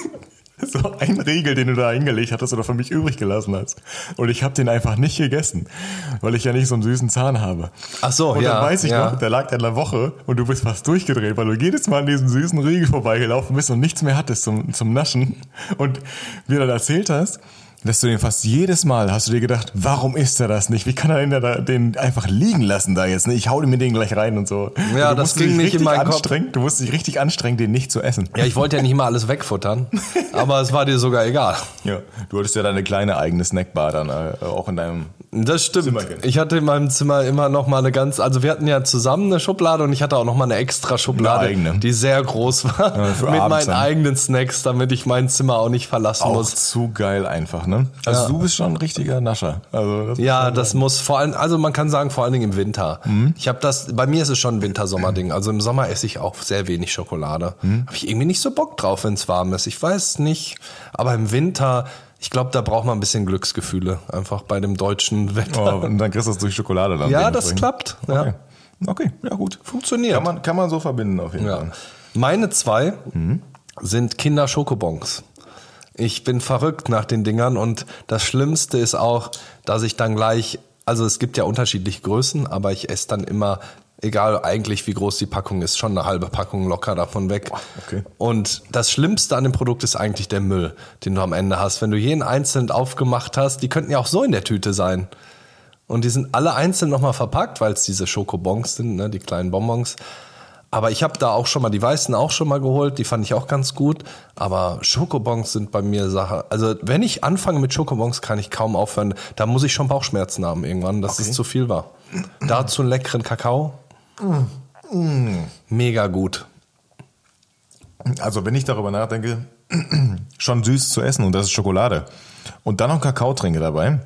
so ein Riegel, den du da hingelegt hattest oder von mich übrig gelassen hast. Und ich habe den einfach nicht gegessen, weil ich ja nicht so einen süßen Zahn habe. Ach so, und ja, dann weiß ich ja. noch, der lag da in der Woche und du bist fast durchgedreht, weil du jedes Mal an diesem süßen Riegel vorbeigelaufen bist und nichts mehr hattest zum, zum Naschen. Und wie du dann erzählt hast, dass du den fast jedes Mal hast du dir gedacht, warum isst er das nicht? Wie kann er denn da, den einfach liegen lassen da jetzt? Ne? Ich hau mir den gleich rein und so. Ja, und das ging nicht in meinen Kopf. Du musst dich richtig anstrengen, den nicht zu essen. Ja, ich wollte ja nicht immer alles wegfuttern, aber es war dir sogar egal. Ja, du hattest ja deine kleine eigene Snackbar dann äh, auch in deinem. Das stimmt. Zimmerchen. Ich hatte in meinem Zimmer immer noch mal eine ganz, also wir hatten ja zusammen eine Schublade und ich hatte auch noch mal eine extra Schublade, Eine die sehr groß war, Ja, mit meinen dann. eigenen Snacks, damit ich mein Zimmer auch nicht verlassen Auch muss. zu geil einfach, ne? Also Ja. du bist schon ein richtiger Nascher. Also das Ja, das muss vor allem, also man kann sagen, vor allen Dingen im Winter. Mhm. Ich habe das, bei mir ist es schon ein Winter-Sommer-Ding. Also im Sommer esse ich auch sehr wenig Schokolade. Mhm. Habe ich irgendwie nicht so Bock drauf, wenn es warm ist. Ich weiß nicht, aber im Winter, ich glaube, da braucht man ein bisschen Glücksgefühle, einfach bei dem deutschen Wetter. Oh, und dann kriegst du es durch Schokolade dann. ja, das dementsprechend. klappt. Ja. Okay. okay, ja gut. Funktioniert. Kann man, kann man so verbinden auf jeden Ja. Fall. Meine zwei sind Kinder-Schokobons. Ich bin verrückt nach den Dingern und das Schlimmste ist auch, dass ich dann gleich, also es gibt ja unterschiedliche Größen, aber ich esse dann immer, egal eigentlich wie groß die Packung ist, schon eine halbe Packung locker davon weg. okay. Und das Schlimmste an dem Produkt ist eigentlich der Müll, den du am Ende hast. Wenn du jeden einzeln aufgemacht hast, die könnten ja auch so in der Tüte sein. Und die sind alle einzeln nochmal verpackt, weil es diese Schokobons sind, ne, die kleinen Bonbons. Aber ich habe da auch schon mal die weißen auch schon mal geholt, die fand ich auch ganz gut. Aber Schokobons sind bei mir Sache. Also wenn ich anfange mit Schokobons, kann ich kaum aufhören. Da muss ich schon Bauchschmerzen haben irgendwann, dass Okay. es zu viel war. Dazu einen leckeren Kakao. Mega gut. Also wenn ich darüber nachdenke, schon süß zu essen und das ist Schokolade. Und dann noch Kakao trinke dabei,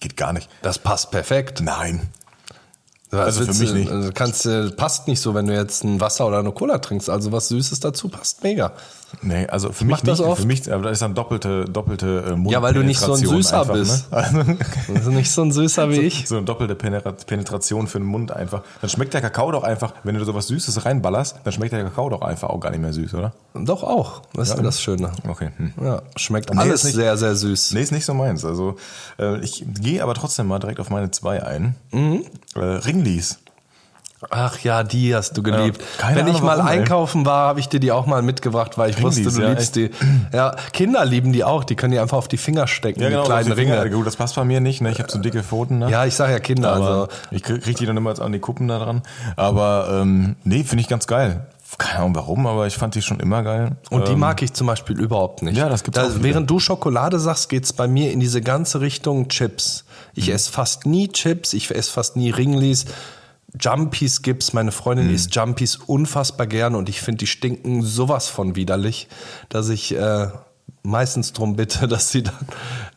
geht gar nicht. Das passt perfekt. Nein. Was Also für mich du- nicht. Also kannst, du- passt nicht so, wenn du jetzt ein Wasser oder eine Cola trinkst. Also was Süßes dazu passt mega. Nee, also für mich das nicht. oft. Für mich, aber da ist dann doppelte, doppelte äh, Ja, weil du nicht so ein Süßer einfach, bist. Ne? Also, Also nicht so ein Süßer wie ich. so eine doppelte Penetra- Penetration für den Mund einfach. Dann schmeckt der Kakao doch einfach, wenn du sowas Süßes reinballerst, dann schmeckt der Kakao doch einfach auch gar nicht mehr süß, oder? Doch auch. Das ist ja das Schöne. Okay. Hm. Ja, schmeckt Nee, alles nicht- sehr, sehr süß. Nee, ist nicht so meins. Also äh, ich gehe aber trotzdem mal direkt auf meine zwei ein. Mhm. Äh, Ringlis. Ach ja, die hast du geliebt. Ja, Wenn ich Ahnung, mal warum, einkaufen war, habe ich dir die auch mal mitgebracht, weil ich Ringlis, wusste, du ja, liebst die. Ja, Kinder lieben die auch. Die können die einfach auf die Finger stecken, die kleinen auf die Finger. Ringe. Gut, das passt bei mir nicht. Ne? Ich habe so dicke Pfoten. Ne? Ja, ich sag ja Kinder. aber Also ich krieg, krieg die dann immer jetzt an die Kuppen da dran. Aber ähm, nee, finde ich ganz geil. Keine Ahnung warum, aber ich fand die schon immer geil. Und die ähm, mag ich zum Beispiel überhaupt nicht. Ja, das gibt's auch viele. Während du Schokolade sagst, geht's bei mir in diese ganze Richtung Chips. Ich Mhm. esse fast nie Chips, ich esse fast nie Ringlis. Jumpies gibt's. Meine Freundin Mhm. isst Jumpies unfassbar gern und ich finde, die stinken sowas von widerlich, dass ich äh, meistens drum bitte, dass sie dann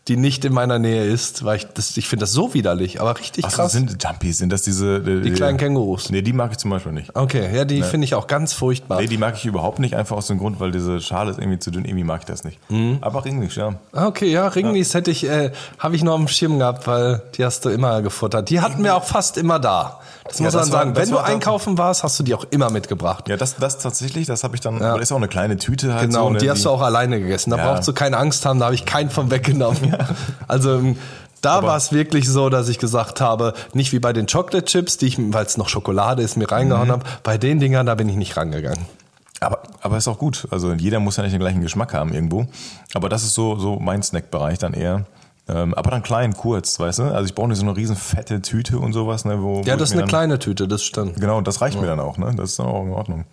die nicht in meiner Nähe ist, weil ich das, ich finde das so widerlich, aber richtig Was krass. sind Jumpies? Sind das diese äh, die kleinen Kängurus. Nee, die mag ich zum Beispiel nicht. Okay, ja, die finde ich auch ganz furchtbar. Nee, die mag ich überhaupt nicht, einfach aus dem Grund, weil diese Schale ist irgendwie zu dünn, irgendwie mag ich das nicht. Mhm. Aber Ringlis, ja. Ah, Okay, ja, Ringlis hätte ich, äh, habe ich noch dem Schirm gehabt, weil die hast du immer gefuttert. Die hatten wir auch fast immer da. Das Ja, muss man war- sagen. das Wenn du war einkaufen warst, hast du die auch immer mitgebracht. Ja, das, das tatsächlich, das habe ich dann, aber das ist auch eine kleine Tüte halt Genau, so. und ne, die hast du auch alleine gegessen. Da Ja. Brauchst du keine Angst haben, da habe ich keinen von weggenommen. Also ähm, da war es wirklich so, dass ich gesagt habe, nicht wie bei den Chocolate Chips, die ich, weil es noch Schokolade ist, mir Mhm. reingehauen habe. Bei den Dingern, da bin ich nicht rangegangen. Aber, aber ist auch gut. Also jeder muss ja nicht den gleichen Geschmack haben irgendwo. Aber das ist so, so mein Snackbereich dann eher. Ähm, aber dann klein, kurz, weißt du? Also ich brauche nicht so eine riesen fette Tüte und sowas, ne? Wo, wo Ja, ich das ist eine dann, kleine Tüte, das stimmt. Genau, das reicht mir dann auch, ne? Das ist dann auch in Ordnung.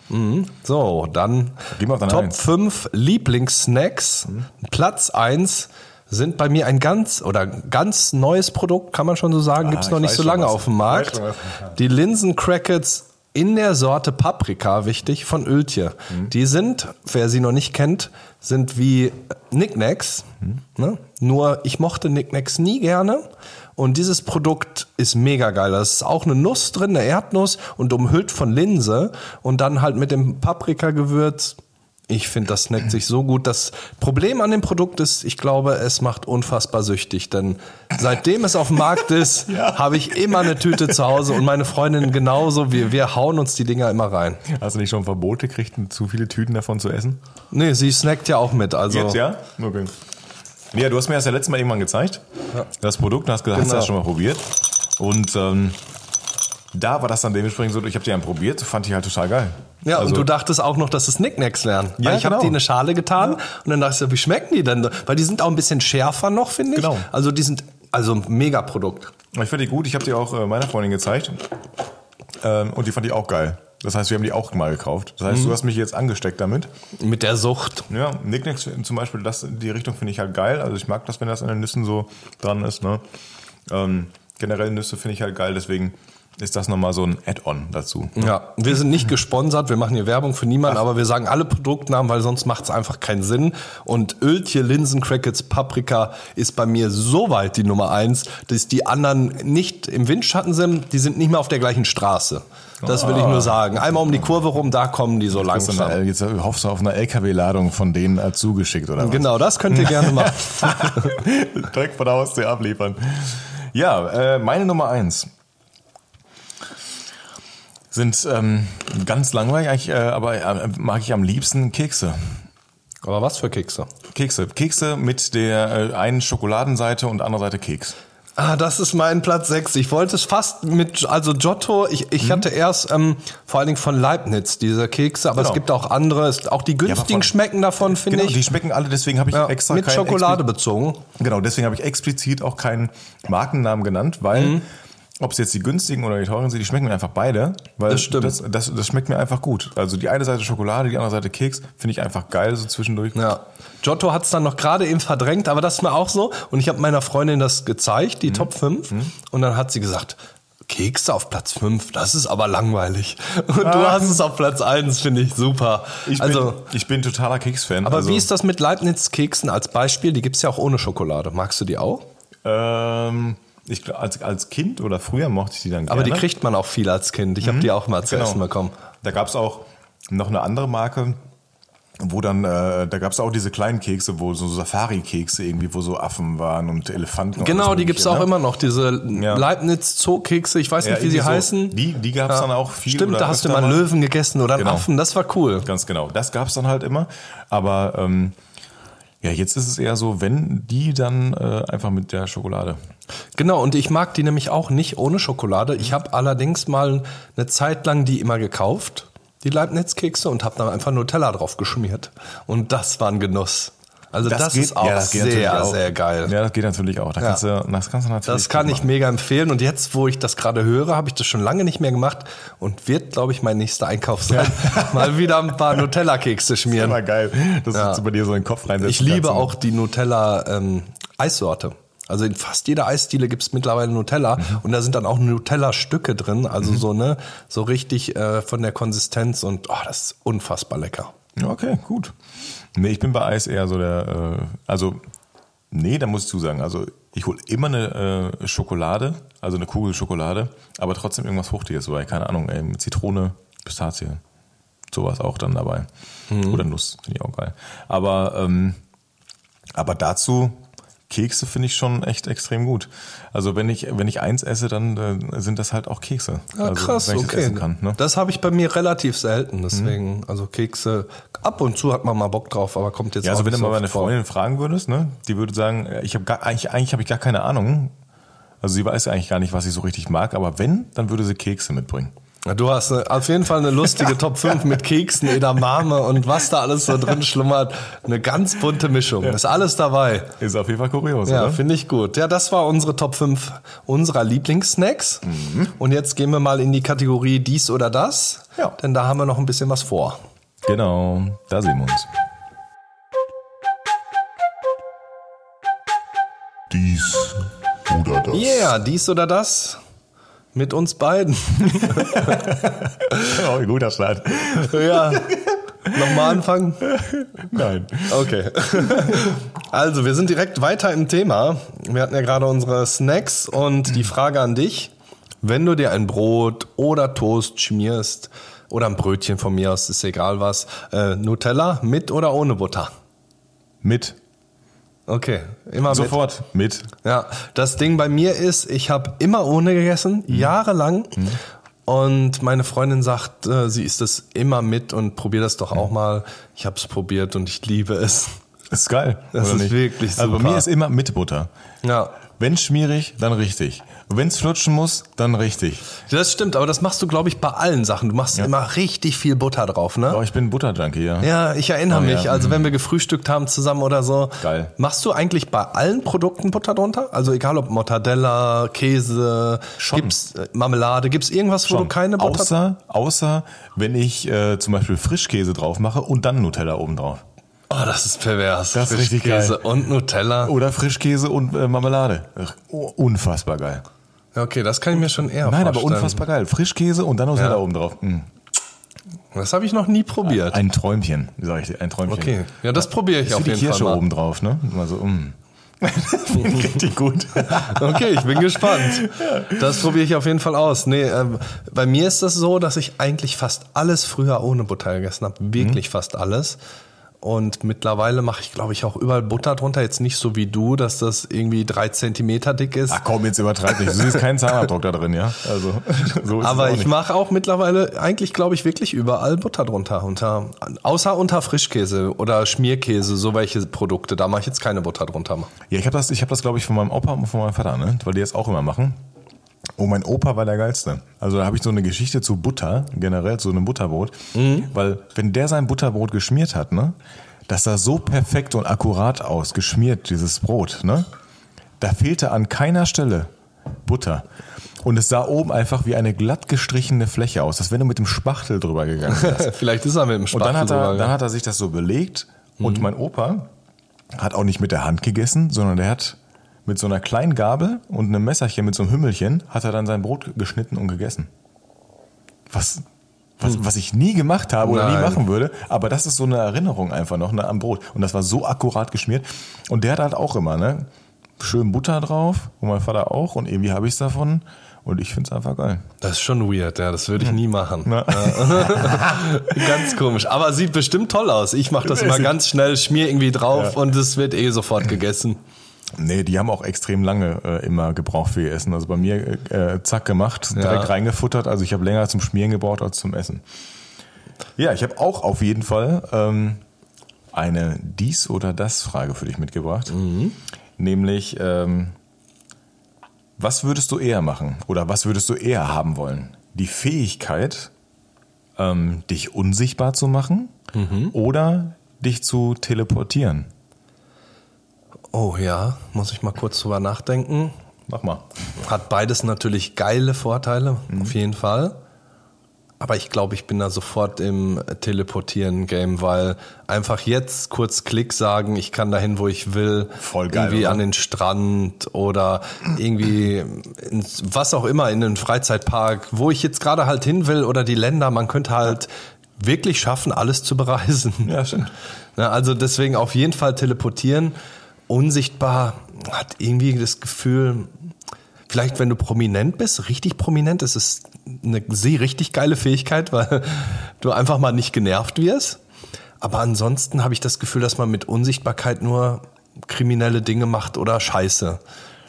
So, dann Top Eins. 5 Lieblingssnacks. Platz 1 sind bei mir ein ganz oder ganz neues Produkt, kann man schon so sagen, gibt's Ah, noch ich nicht weiß so lange was. auf dem Markt. Die Linsen Crackets in der Sorte Paprika, wichtig, von Öltje. Mhm. Die sind, wer sie noch nicht kennt, sind wie Knickknacks. Mhm. Ne? Nur ich mochte Knickknacks nie gerne. Und dieses Produkt ist mega geil. Da ist auch eine Nuss drin, eine Erdnuss und umhüllt von Linse. Und dann halt mit dem Paprikagewürz. Ich finde, das snackt sich so gut. Das Problem an dem Produkt ist, ich glaube, es macht unfassbar süchtig. Denn seitdem es auf dem Markt ist, habe ich immer eine Tüte zu Hause und meine Freundin genauso. Wir, wir hauen uns die Dinger immer rein. Hast du nicht schon Verbote gekriegt, zu viele Tüten davon zu essen? Nee, sie snackt ja auch mit. Also Jetzt, ja? Okay. Ja, du hast mir das ja letztes Mal irgendwann gezeigt. Das Produkt, hast gesagt, hast du Genau. das schon mal probiert. Und ähm, da war das dann dementsprechend so, ich habe die dann probiert, fand ich halt total geil. Ja, Also- und du dachtest auch noch, dass es Knickknacks wären. Ja, Weil ich habe genau. die in eine Schale getan und dann dachte ich, wie schmecken die denn? Weil die sind auch ein bisschen schärfer noch, finde ich. Genau. Also die sind also ein Megaprodukt. Ich fand die gut, ich habe die auch äh, meiner Freundin gezeigt. Ähm, und die fand die auch geil. Das heißt, wir haben die auch mal gekauft. Das heißt, du hast mich jetzt angesteckt damit. Mit der Sucht. Ja, Nicknacks zum Beispiel, das, die Richtung finde ich halt geil. Also ich mag das, wenn das an den Nüssen so dran ist. Ne? Ähm, generell Nüsse finde ich halt geil, deswegen ist das nochmal so ein Add-on dazu. Ja, wir sind nicht gesponsert, wir machen hier Werbung für niemanden, aber wir sagen alle Produktnamen, weil sonst macht es einfach keinen Sinn. Und Öltje, Linsen, Crackets, Paprika ist bei mir so weit die Nummer eins, dass die anderen nicht im Windschatten sind, die sind nicht mehr auf der gleichen Straße. Das will ich nur sagen. Einmal um die Kurve rum, da kommen die so langsam. eine, jetzt hoffst du auf eine LKW-Ladung von denen äh, zugeschickt, oder was? Genau, das könnt ihr gerne machen. Direkt von der Haustür abliefern. Ja, äh, meine Nummer eins sind ähm, ganz langweilig, eigentlich, äh, aber äh, mag ich am liebsten Kekse. Aber was für Kekse? Kekse. Kekse mit der äh, einen Schokoladenseite und anderer Seite Keks. Ah, das ist mein Platz 6. Ich wollte es fast mit, also Giotto, ich, ich hatte erst ähm, vor allen Dingen von Leibniz diese Kekse, aber Genau. es gibt auch andere, es- auch die günstigen von- schmecken davon, finde Genau, ich. die schmecken alle, deswegen habe ich ja, extra mit kein Schokolade bezogen. Genau, deswegen habe ich explizit auch keinen Markennamen genannt, weil Mhm. Ob es jetzt die günstigen oder die teuren sind, die schmecken mir einfach beide. Weil Das stimmt. Das, das, das schmeckt mir einfach gut. Also die eine Seite Schokolade, die andere Seite Keks, finde ich einfach geil so zwischendurch. Ja. Giotto hat es dann noch gerade eben verdrängt, aber das ist mir auch so. Und ich habe meiner Freundin das gezeigt, die Mhm. Top 5. Und dann hat sie gesagt, Kekse auf Platz 5, das ist aber langweilig. Und du Ah. hast es auf Platz 1, finde ich super. Ich also, bin, ich bin totaler Keks-Fan. aber also, wie ist das mit Leibniz-Keksen als Beispiel? Die gibt's ja auch ohne Schokolade. Magst du die auch? Ähm, ich, als, als Kind oder früher mochte ich die dann Aber gerne. die kriegt man auch viel als Kind. Ich habe die auch mal zu Genau. essen bekommen. Da gab es auch noch eine andere Marke, wo dann, äh, da gab es auch diese kleinen Kekse, wo so Safari-Kekse irgendwie, wo so Affen waren und Elefanten. und Genau, alles die gibt's Mögliche, auch ne? immer noch, diese Ja. Leibniz-Zoo-Kekse, ich weiß Ja, nicht, wie sie so. heißen. Die, die gab es dann auch viel. Stimmt, da hast du mal einen Löwen gegessen oder einen Genau. Affen, das war cool. Ganz genau. Das gab es dann halt immer. Aber ähm, ja, jetzt ist es eher so, wenn die dann äh, einfach mit der Schokolade. Genau, und ich mag die nämlich auch nicht ohne Schokolade. Ich habe allerdings mal eine Zeit lang die immer gekauft, die Leibniz-Kekse, und habe dann einfach Nutella drauf geschmiert. Und das war ein Genuss. Also das, ist auch ja, das geht sehr, auch. sehr geil. Ja, das geht natürlich auch. Da Ja. kannst du, das kannst du natürlich. Das kann ich machen. mega empfehlen. Und jetzt, wo ich das gerade höre, habe ich das schon lange nicht mehr gemacht und wird, glaube ich, mein nächster Einkauf sein. Mal wieder ein paar Nutella-Kekse schmieren. Immer geil. Das Ja. ist bei dir so in den Kopf rein. Ich liebe auch die Nutella-Eissorte. also in fast jeder Eisdiele gibt's mittlerweile Nutella Mhm. und da sind dann auch Nutella-Stücke drin, also so ne, so richtig äh, von der Konsistenz und oh, das ist unfassbar lecker. Okay, gut. Nee, ich bin bei Eis eher so der, äh, also, nee, da muss ich zusagen. Also, ich hole immer eine äh, Schokolade, also eine Kugel Schokolade, aber trotzdem irgendwas Fruchtiges dabei. Keine Ahnung, ey, Zitrone, Pistazie. Sowas auch dann dabei. Oder Nuss, finde ich auch geil. Aber, ähm, aber dazu, Kekse finde ich schon echt extrem gut. Also wenn ich, wenn ich eins esse, dann äh, sind das halt auch Kekse. Ja, also, krass, wenn ich das okay. essen kann. Ne? Das habe ich bei mir relativ selten, deswegen, also Kekse, ab und zu hat man mal Bock drauf, aber kommt jetzt Ja, also wenn du mal meine vor. Freundin fragen würdest, ne, die würde sagen, ich habe eigentlich, eigentlich habe ich gar keine Ahnung. Also sie weiß ja eigentlich gar nicht, was ich so richtig mag, aber wenn, dann würde sie Kekse mitbringen. Ja, Du hast eine, auf jeden Fall eine lustige Top 5 mit Keksen, Edamame und was da alles so drin schlummert. Eine ganz bunte Mischung. Ist alles dabei. Ist auf jeden Fall kurios, Ja, finde ich gut. Ja, das war unsere Top 5 unserer Lieblingssnacks. Und jetzt gehen wir mal in die Kategorie dies oder das. Ja. Denn da haben wir noch ein bisschen was vor. Genau, da sehen wir uns. Dies oder das. Yeah, dies oder das. Mit uns beiden. Oh, guter Start. ja. Nochmal anfangen. Nein. Okay. Also, wir sind direkt weiter im Thema. Wir hatten ja gerade unsere Snacks und die Frage an dich. Wenn du dir ein Brot oder Toast schmierst oder ein Brötchen von mir aus, ist egal was, äh, Nutella mit oder ohne Butter? Mit. Okay, immer mit. Sofort. Mit. Ja, das Ding bei mir ist, ich habe immer ohne gegessen, Mhm. jahrelang. Und meine Freundin sagt, äh, sie isst es immer mit und probier das doch Mhm. auch mal. Ich habe es probiert und ich liebe es. Ist geil. Das ist nicht? wirklich Also bei super. mir ist immer mit Butter. Ja, Wenn schmierig, dann richtig. Wenn es flutschen muss, dann richtig. das stimmt, aber das machst du, glaube ich, bei allen Sachen. Du machst immer richtig viel Butter drauf, ne? Oh, ich bin Butterjunkie, ja. Ja, ich erinnere Oh, ja. mich, also wenn wir gefrühstückt haben zusammen oder so. Geil. Machst du eigentlich bei allen Produkten Butter drunter? Also egal ob Mortadella, Käse, Schon. gibt's äh, Marmelade, gibt's irgendwas, wo du keine Butter Außer, außer wenn ich äh, zum Beispiel Frischkäse drauf mache und dann Nutella oben drauf. Oh, das ist pervers. Das ist richtig Frischkäse geil. und Nutella. Oder Frischkäse und äh, Marmelade. Oh, unfassbar geil. Okay, das kann ich mir schon eher Nein, aber vorstellen. unfassbar geil. Frischkäse und dann Nutella Ja. oben drauf. Mm. Das habe ich noch nie probiert. Ein Träumchen, sag ich dir. Ein Träumchen. Okay, ja, das probiere ich Ist auf die jeden Kirsche Fall mal. oben drauf, ne? Mal so, mm. Richtig gut. Okay, ich bin gespannt. Das probiere ich auf jeden Fall aus. Nee, ähm, bei mir ist das so, dass ich eigentlich fast alles früher ohne Butter gegessen habe. Wirklich Mhm. fast alles. Und mittlerweile mache ich, glaube ich, auch überall Butter drunter. Jetzt nicht so wie du, dass das irgendwie drei Zentimeter dick ist. Ach komm, jetzt übertreib nicht. Du siehst keinen Zahnabdruck da drin, ja? Also, so ist Aber ich mache auch mittlerweile eigentlich, glaube ich, wirklich überall Butter drunter. Unter, außer unter Frischkäse oder Schmierkäse, so welche Produkte. Da mache ich jetzt keine Butter drunter. Ja, ich habe das, ich hab das glaube ich, von meinem Opa und von meinem Vater, ne? weil die das auch immer machen. Oh, mein Opa war der geilste. Also da habe ich so eine Geschichte zu Butter, generell zu einem Butterbrot. Weil wenn der sein Butterbrot geschmiert hat, ne, das sah so perfekt und akkurat aus, geschmiert, dieses Brot, ne? Da fehlte an keiner Stelle Butter. Und es sah oben einfach wie eine glatt gestrichene Fläche aus, als wenn du mit dem Spachtel drüber gegangen wärst. Vielleicht ist er mit dem Und Spachtel dann hat, er, drüber dann hat er sich das so belegt und Mhm. mein Opa hat auch nicht mit der Hand gegessen, sondern der hat mit so einer kleinen Gabel und einem Messerchen mit so einem Hümmelchen hat er dann sein Brot geschnitten und gegessen. Was, was, was ich nie gemacht habe oder nie Hm. Nein. machen würde, aber das ist so eine Erinnerung einfach noch ne, am Brot. Und das war so akkurat geschmiert. Und der hat halt auch immer, ne? Schön Butter drauf und mein Vater auch und irgendwie habe ich es davon und ich finde es einfach geil. Das ist schon weird, ja, das würde ich nie machen. Ganz komisch. Aber sieht bestimmt toll aus. Ich mache das immer ganz schnell, schmier irgendwie drauf Ja. und es wird eh sofort gegessen. Nee, die haben auch extrem lange äh, immer gebraucht für ihr Essen. Also bei mir äh, zack gemacht, direkt Ja. reingefuttert. Also ich habe länger zum Schmieren gebraucht als zum Essen. Ja, ich habe auch auf jeden Fall ähm, eine dies oder das Frage für dich mitgebracht. Nämlich, ähm, was würdest du eher machen oder was würdest du eher haben wollen? Die Fähigkeit, ähm, dich unsichtbar zu machen oder dich zu teleportieren? Oh ja, muss ich mal kurz drüber nachdenken. Mach mal. Hat beides natürlich geile Vorteile, auf jeden Fall. Aber ich glaube, ich bin da sofort im Teleportieren-Game, weil einfach jetzt kurz Klick sagen, ich kann dahin, wo ich will. Voll geil, Irgendwie oder? an den Strand oder irgendwie ins, was auch immer, in den Freizeitpark, wo ich jetzt gerade halt hin will oder die Länder. Man könnte halt wirklich schaffen, alles zu bereisen. Ja, stimmt. Also deswegen auf jeden Fall teleportieren. Unsichtbar hat irgendwie das Gefühl, vielleicht wenn du prominent bist, richtig prominent, ist es eine sehr richtig geile Fähigkeit, weil du einfach mal nicht genervt wirst. Aber ansonsten habe ich das Gefühl, dass man mit Unsichtbarkeit nur kriminelle Dinge macht oder Scheiße.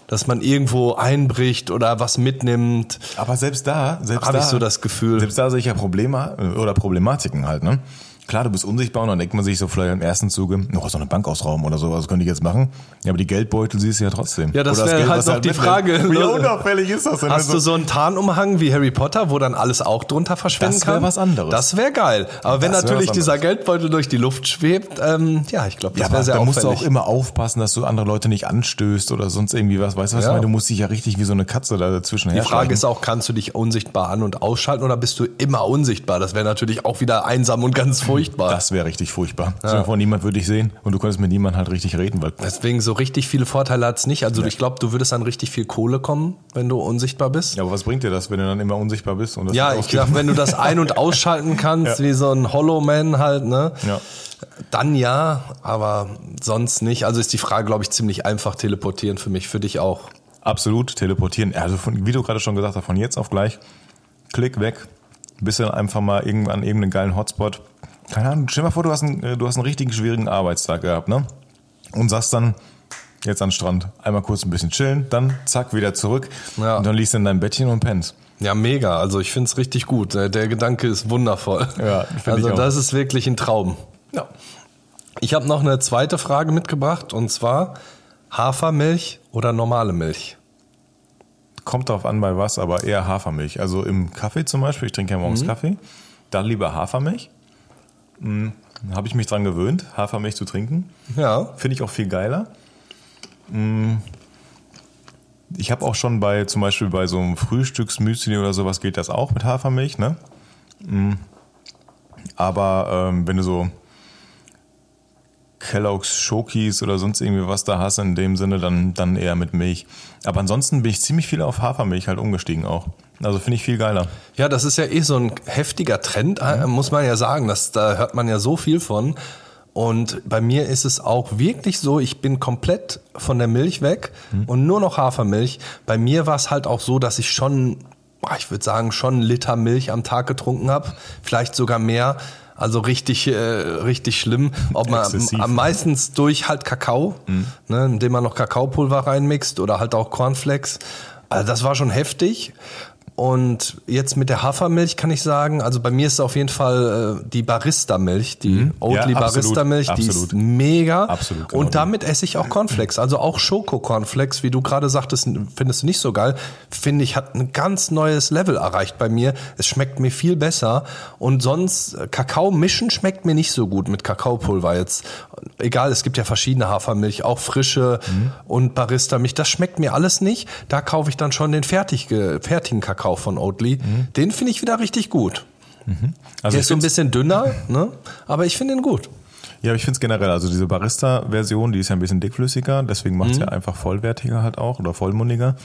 Dass man irgendwo einbricht oder was mitnimmt. Aber selbst da, selbst Hab da, ich so das Gefühl. Selbst da sehe ich ja Probleme äh, oder Problematiken halt, ne? Klar, du bist unsichtbar und dann denkt man sich so vielleicht im ersten Zuge, noch so eine Bank ausrauben oder sowas könnte ich jetzt machen. Ja, aber die Geldbeutel siehst du ja trotzdem. Ja, das wäre halt noch die mitnimmst. Frage. Wie unauffällig ist das denn? Hast wenn du so einen Tarnumhang wie Harry Potter, wo dann alles auch drunter verschwinden Das wär kann? was anderes. Das wäre geil. Aber wenn Das natürlich dieser. Geldbeutel durch die Luft schwebt, ähm, ja, ich glaube, ja, das wäre sehr da musst du auffällig. auch immer aufpassen, dass du andere Leute nicht anstößt oder sonst irgendwie was. Weißt du, was Ja. ich meine? Du musst dich ja richtig wie so eine Katze da dazwischen die Frage ist auch, kannst du dich unsichtbar an- und ausschalten oder bist du immer unsichtbar? Das wäre natürlich auch wieder einsam und ganz furchtbar. Das wäre richtig furchtbar. Dir vor, niemand würde dich sehen und du könntest mit niemandem halt richtig reden, weil Deswegen so richtig viele Vorteile hat's nicht. Also ich glaube, du würdest an richtig viel Kohle kommen, wenn du unsichtbar bist. Ja, aber was bringt dir das, wenn du dann immer unsichtbar bist? Und das Ja, ich glaube, wenn du das ein- und ausschalten kannst, wie so ein Hollow Man halt, ne? Ja. Dann ja, aber sonst nicht. Also ist die Frage, glaube ich, ziemlich einfach teleportieren für mich, für dich auch. Absolut, teleportieren. Also von, wie du gerade schon gesagt hast, von jetzt auf gleich, Klick weg, bist dann einfach mal irgendwann an irgendeinen geilen Hotspot. Keine Ahnung, stell dir mal vor, du hast einen, äh, du hast einen richtigen schwierigen Arbeitstag gehabt, ne? Und sagst dann, jetzt an den Strand, einmal kurz ein bisschen chillen, dann zack, wieder zurück. Ja. Und dann liegst du in deinem Bettchen und pennst. Ja, mega. Also ich find's richtig gut. Der Gedanke ist wundervoll. Ja, also das ist wirklich ein Traum. Ja. Ich habe noch eine zweite Frage mitgebracht und zwar Hafermilch oder normale Milch? Kommt drauf an bei was, aber eher Hafermilch. Also im Kaffee zum Beispiel, ich trinke ja morgens Kaffee, dann lieber Hafermilch. Hm, Habe ich mich dran gewöhnt, Hafermilch zu trinken. Ja. Finde ich auch viel geiler. Mm. Ich habe auch schon bei, zum Beispiel bei so einem Frühstücksmüsli oder sowas geht das auch mit Hafermilch, ne? Mm. Aber ähm, wenn du so Kellogg's Schokies oder sonst irgendwie was da hast, in dem Sinne, dann, dann eher mit Milch. Aber ansonsten bin ich ziemlich viel auf Hafermilch halt umgestiegen auch. Also finde ich viel geiler. Ja, das ist ja eh so ein heftiger Trend, äh, muss man ja sagen. Das, da hört man ja so viel von. Und bei mir ist es auch wirklich so, ich bin komplett von der Milch weg und nur noch Hafermilch. Bei mir war es halt auch so, dass ich schon, ich würde sagen, schon einen Liter Milch am Tag getrunken habe, vielleicht sogar mehr. Also richtig, äh, richtig schlimm. Ob man Exzessiv. am meistens durch halt Kakao, ne, indem man noch Kakaopulver reinmixt oder halt auch Cornflakes. Also das war schon heftig. Und jetzt mit der Hafermilch kann ich sagen, also bei mir ist es auf jeden Fall äh, die Barista-Milch, die Oatly Ja, Barista-Milch, die ist mega. Absolut, genau Und damit esse ich auch Cornflakes, also auch Schoko-Cornflakes, wie du gerade sagtest, findest du nicht so geil. Finde ich, hat ein ganz neues Level erreicht bei mir. Es schmeckt mir viel besser. Und sonst, äh, Kakao mischen schmeckt mir nicht so gut mit Kakaopulver jetzt. Egal, es gibt ja verschiedene Hafermilch, auch frische Mhm. und Barista-Milch. Das schmeckt mir alles nicht. Da kaufe ich dann schon den fertig, ge- fertigen Kakao von Oatly. Den finde ich wieder richtig gut. Mhm. Also Der ist so ein bisschen dünner, ne? aber ich finde ihn gut. Ja, aber ich finde es generell, also diese Barista-Version, die ist ja ein bisschen dickflüssiger, deswegen macht es ja einfach vollwertiger halt auch oder vollmundiger.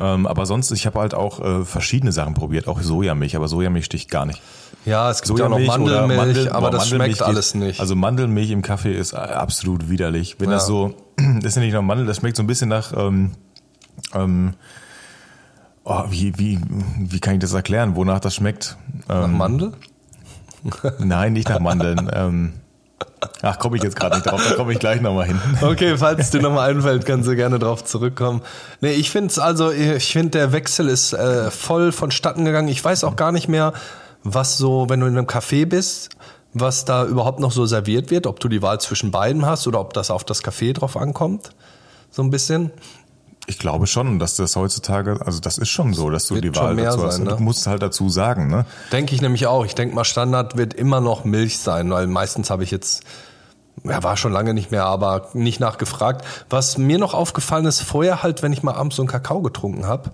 Ähm, aber sonst, ich habe halt auch äh, verschiedene Sachen probiert, auch Sojamilch, aber Sojamilch sticht gar nicht. Ja, es gibt ja auch noch Mandelmilch, Mandel- aber das Mandelmilch schmeckt alles nicht. Also Mandelmilch im Kaffee ist äh, absolut widerlich. Wenn das Ja. so, das ist ja nicht nur Mandel, das schmeckt so ein bisschen nach, ähm, ähm, oh, wie, wie, wie kann ich das erklären, wonach das schmeckt? Nach Ähm, Mandel? nein, nicht nach Mandeln. ähm, ach, komme ich jetzt gerade nicht drauf, da komme ich gleich nochmal hin. Okay, falls es dir nochmal einfällt, kannst du gerne drauf zurückkommen. Nee, ich finde es also, ich finde der Wechsel ist äh, voll vonstatten gegangen. Ich weiß auch gar nicht mehr, was so, wenn du in einem Café bist, was da überhaupt noch so serviert wird, ob du die Wahl zwischen beiden hast oder ob das auf das Café drauf ankommt. So ein bisschen. Ich glaube schon, dass das heutzutage, also das ist schon so, dass du Wird die Wahl dazu hast. sein, Und ne? Du musst halt dazu sagen, ne? Denke ich nämlich auch. Ich denke mal, Standard wird immer noch Milch sein, weil meistens habe ich jetzt, ja, war schon lange nicht mehr, aber nicht nachgefragt. Was mir noch aufgefallen ist, vorher halt, wenn ich mal abends so einen Kakao getrunken habe,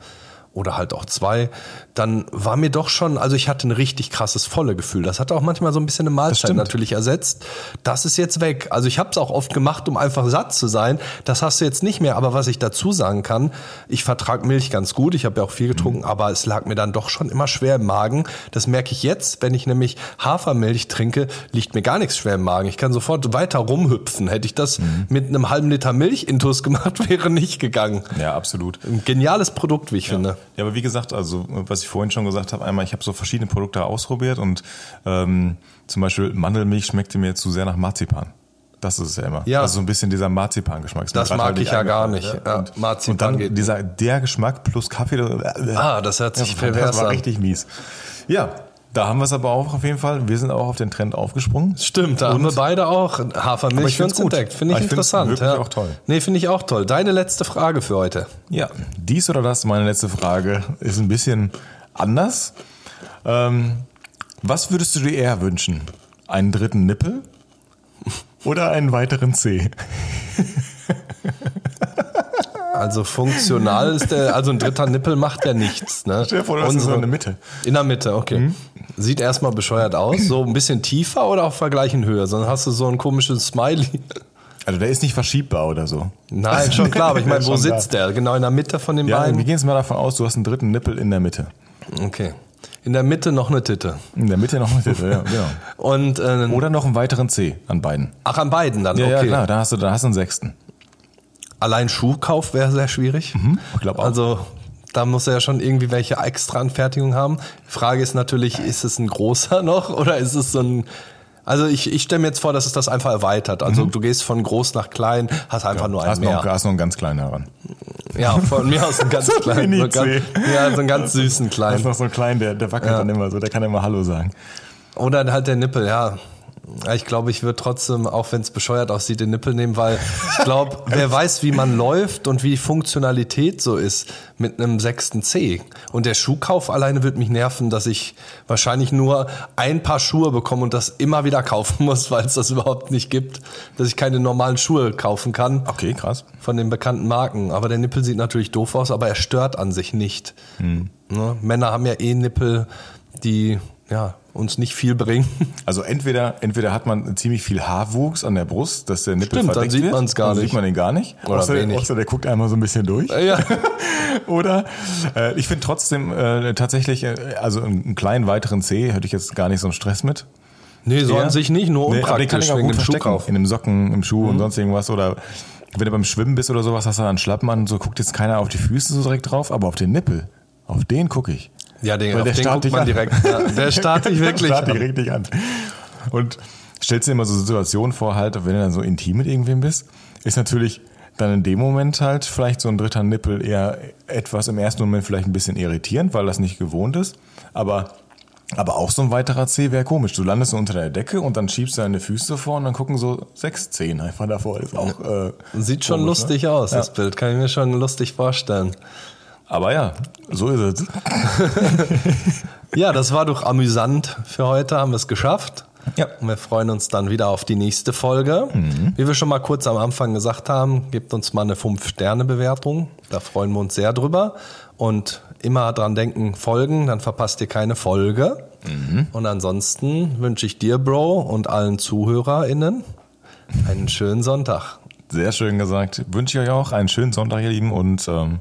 oder halt auch zwei, dann war mir doch schon, also ich hatte ein richtig krasses volle Gefühl. Das hat auch manchmal so ein bisschen eine Mahlzeit natürlich ersetzt. Das ist jetzt weg. Also ich habe es auch oft gemacht, um einfach satt zu sein. Das hast du jetzt nicht mehr. Aber was ich dazu sagen kann, ich vertrag Milch ganz gut. Ich habe ja auch viel getrunken, Mhm. aber es lag mir dann doch schon immer schwer im Magen. Das merke ich jetzt, wenn ich nämlich Hafermilch trinke, liegt mir gar nichts schwer im Magen. Ich kann sofort weiter rumhüpfen. Hätte ich das Mhm. mit einem halben Liter Milch intus gemacht, wäre nicht gegangen. Ja, absolut. Ein geniales Produkt, wie ich finde. Ja, aber wie gesagt, also was ich vorhin schon gesagt habe, einmal, ich habe so verschiedene Produkte ausprobiert und ähm, zum Beispiel Mandelmilch schmeckte mir zu sehr nach Marzipan. Das ist es ja immer. Ja. Also so ein bisschen dieser Marzipan-Geschmack. Das mag halt ich ja gar nicht. Ja, Und, Marzipan und dann geht dieser, der Geschmack plus Kaffee. Ah, das hört sich das pervers war an. richtig mies. Ja, da haben wir es aber auch auf jeden Fall. Wir sind auch auf den Trend aufgesprungen. Stimmt, da haben wir beide auch Hafermilch ich für uns entdeckt. Finde ich, ich interessant. wirklich ja. auch toll. Nee, finde ich auch toll. Deine letzte Frage für heute. Ja, dies oder das, meine letzte Frage, ist ein bisschen anders. Ähm, was würdest du dir eher wünschen? Einen dritten Nippel oder einen weiteren C? Also funktional ist der, also ein dritter Nippel macht ja nichts. Ne? Stell dir vor, du hast so Unsere- in der Mitte. In der Mitte, okay. Mhm. Sieht erstmal bescheuert aus. So ein bisschen tiefer oder auf vergleichen Höhe? Sonst hast du so ein komisches Smiley. Also der ist nicht verschiebbar oder so. Nein, schon klar, aber ich meine, wo klar. sitzt der? Genau in der Mitte von den Ja, wir beiden? gehen jetzt mal davon aus, du hast einen dritten Nippel in der Mitte. Okay. In der Mitte noch eine Titte. In der Mitte noch eine Titel, ja, genau. Und äh, Oder noch einen weiteren C an beiden. ach, an beiden dann, Ja, okay. ja, klar, da hast du, da hast du einen sechsten. Allein Schuhkauf wäre sehr schwierig. ich glaub auch. Also da muss er ja schon irgendwie welche extra Anfertigung haben. Die Frage ist natürlich, ist es ein großer noch oder ist es so ein also ich, ich stelle mir jetzt vor, dass es das einfach erweitert. Also du gehst von groß nach klein, hast einfach nur Da einen hast, noch, mehr. hast noch einen ganz kleinen heran. Ja, von mir aus einen ganz ein kleinen. So ganz, ja, so einen ganz süßen Da ist kleinen. noch so einen kleinen, der, der wackelt dann immer so, der kann immer Hallo sagen. Oder halt der Nippel, ja. Ich glaube, ich würde trotzdem, auch wenn es bescheuert aussieht, den Nippel nehmen, weil ich glaube, wer weiß, wie man läuft und wie die Funktionalität so ist mit einem sechsten C. Und der Schuhkauf alleine wird mich nerven, dass ich wahrscheinlich nur ein paar Schuhe bekomme und das immer wieder kaufen muss, weil es das überhaupt nicht gibt, dass ich keine normalen Schuhe kaufen kann Okay, krass. von den bekannten Marken. Aber der Nippel sieht natürlich doof aus, aber er stört an sich nicht. Ne? Männer haben ja eh Nippel, die ja, uns nicht viel bringen. Also entweder, entweder hat man ziemlich viel Haarwuchs an der Brust, dass der Nippel Stimmt, dann sieht wird, man's gar dann nicht. sieht man den gar nicht. Oder außer, wenig. außer der guckt einmal so ein bisschen durch. ja. Oder äh, ich finde trotzdem äh, tatsächlich, äh, also einen kleinen weiteren C hätte ich jetzt gar nicht so einen Stress mit. Nee, so an sich nicht, nur Nee, aber den kann unpraktisch ich auch gut verstecken. In einem Socken, im Schuh und sonst irgendwas. Oder wenn du beim Schwimmen bist oder sowas, hast du dann einen Schlappen an und so guckt jetzt keiner auf die Füße so direkt drauf, aber auf den Nippel, auf den gucke ich. Ja, den, Weil auf der den starrt guckt dich man an. direkt. Ja, der starrt dich wirklich Starrt dich an. richtig an. Und stellst dir immer so Situationen vor, halt, wenn du dann so intim mit irgendwem bist, ist natürlich dann in dem Moment halt vielleicht so ein dritter Nippel eher etwas im ersten Moment vielleicht ein bisschen irritierend, weil das nicht gewohnt ist. Aber, aber auch so ein weiterer C wäre komisch. Du landest so unter der Decke und dann schiebst du deine Füße vor und dann gucken so sechs Zehen einfach davor. Ist auch, äh, Sieht schon komisch, lustig ne? aus, Ja. das Bild. Kann ich mir schon lustig vorstellen. Aber ja, so ist es. Ja, das war doch amüsant für heute, haben wir es geschafft. Ja. Und wir freuen uns dann wieder auf die nächste Folge. Wie wir schon mal kurz am Anfang gesagt haben, gebt uns mal eine 5-Sterne-Bewertung. Da freuen wir uns sehr drüber. Und immer dran denken, folgen, dann verpasst ihr keine Folge. Und ansonsten wünsche ich dir, Bro, und allen ZuhörerInnen einen schönen Sonntag. Sehr schön gesagt. Wünsche ich euch auch einen schönen Sonntag, ihr Lieben, und ähm,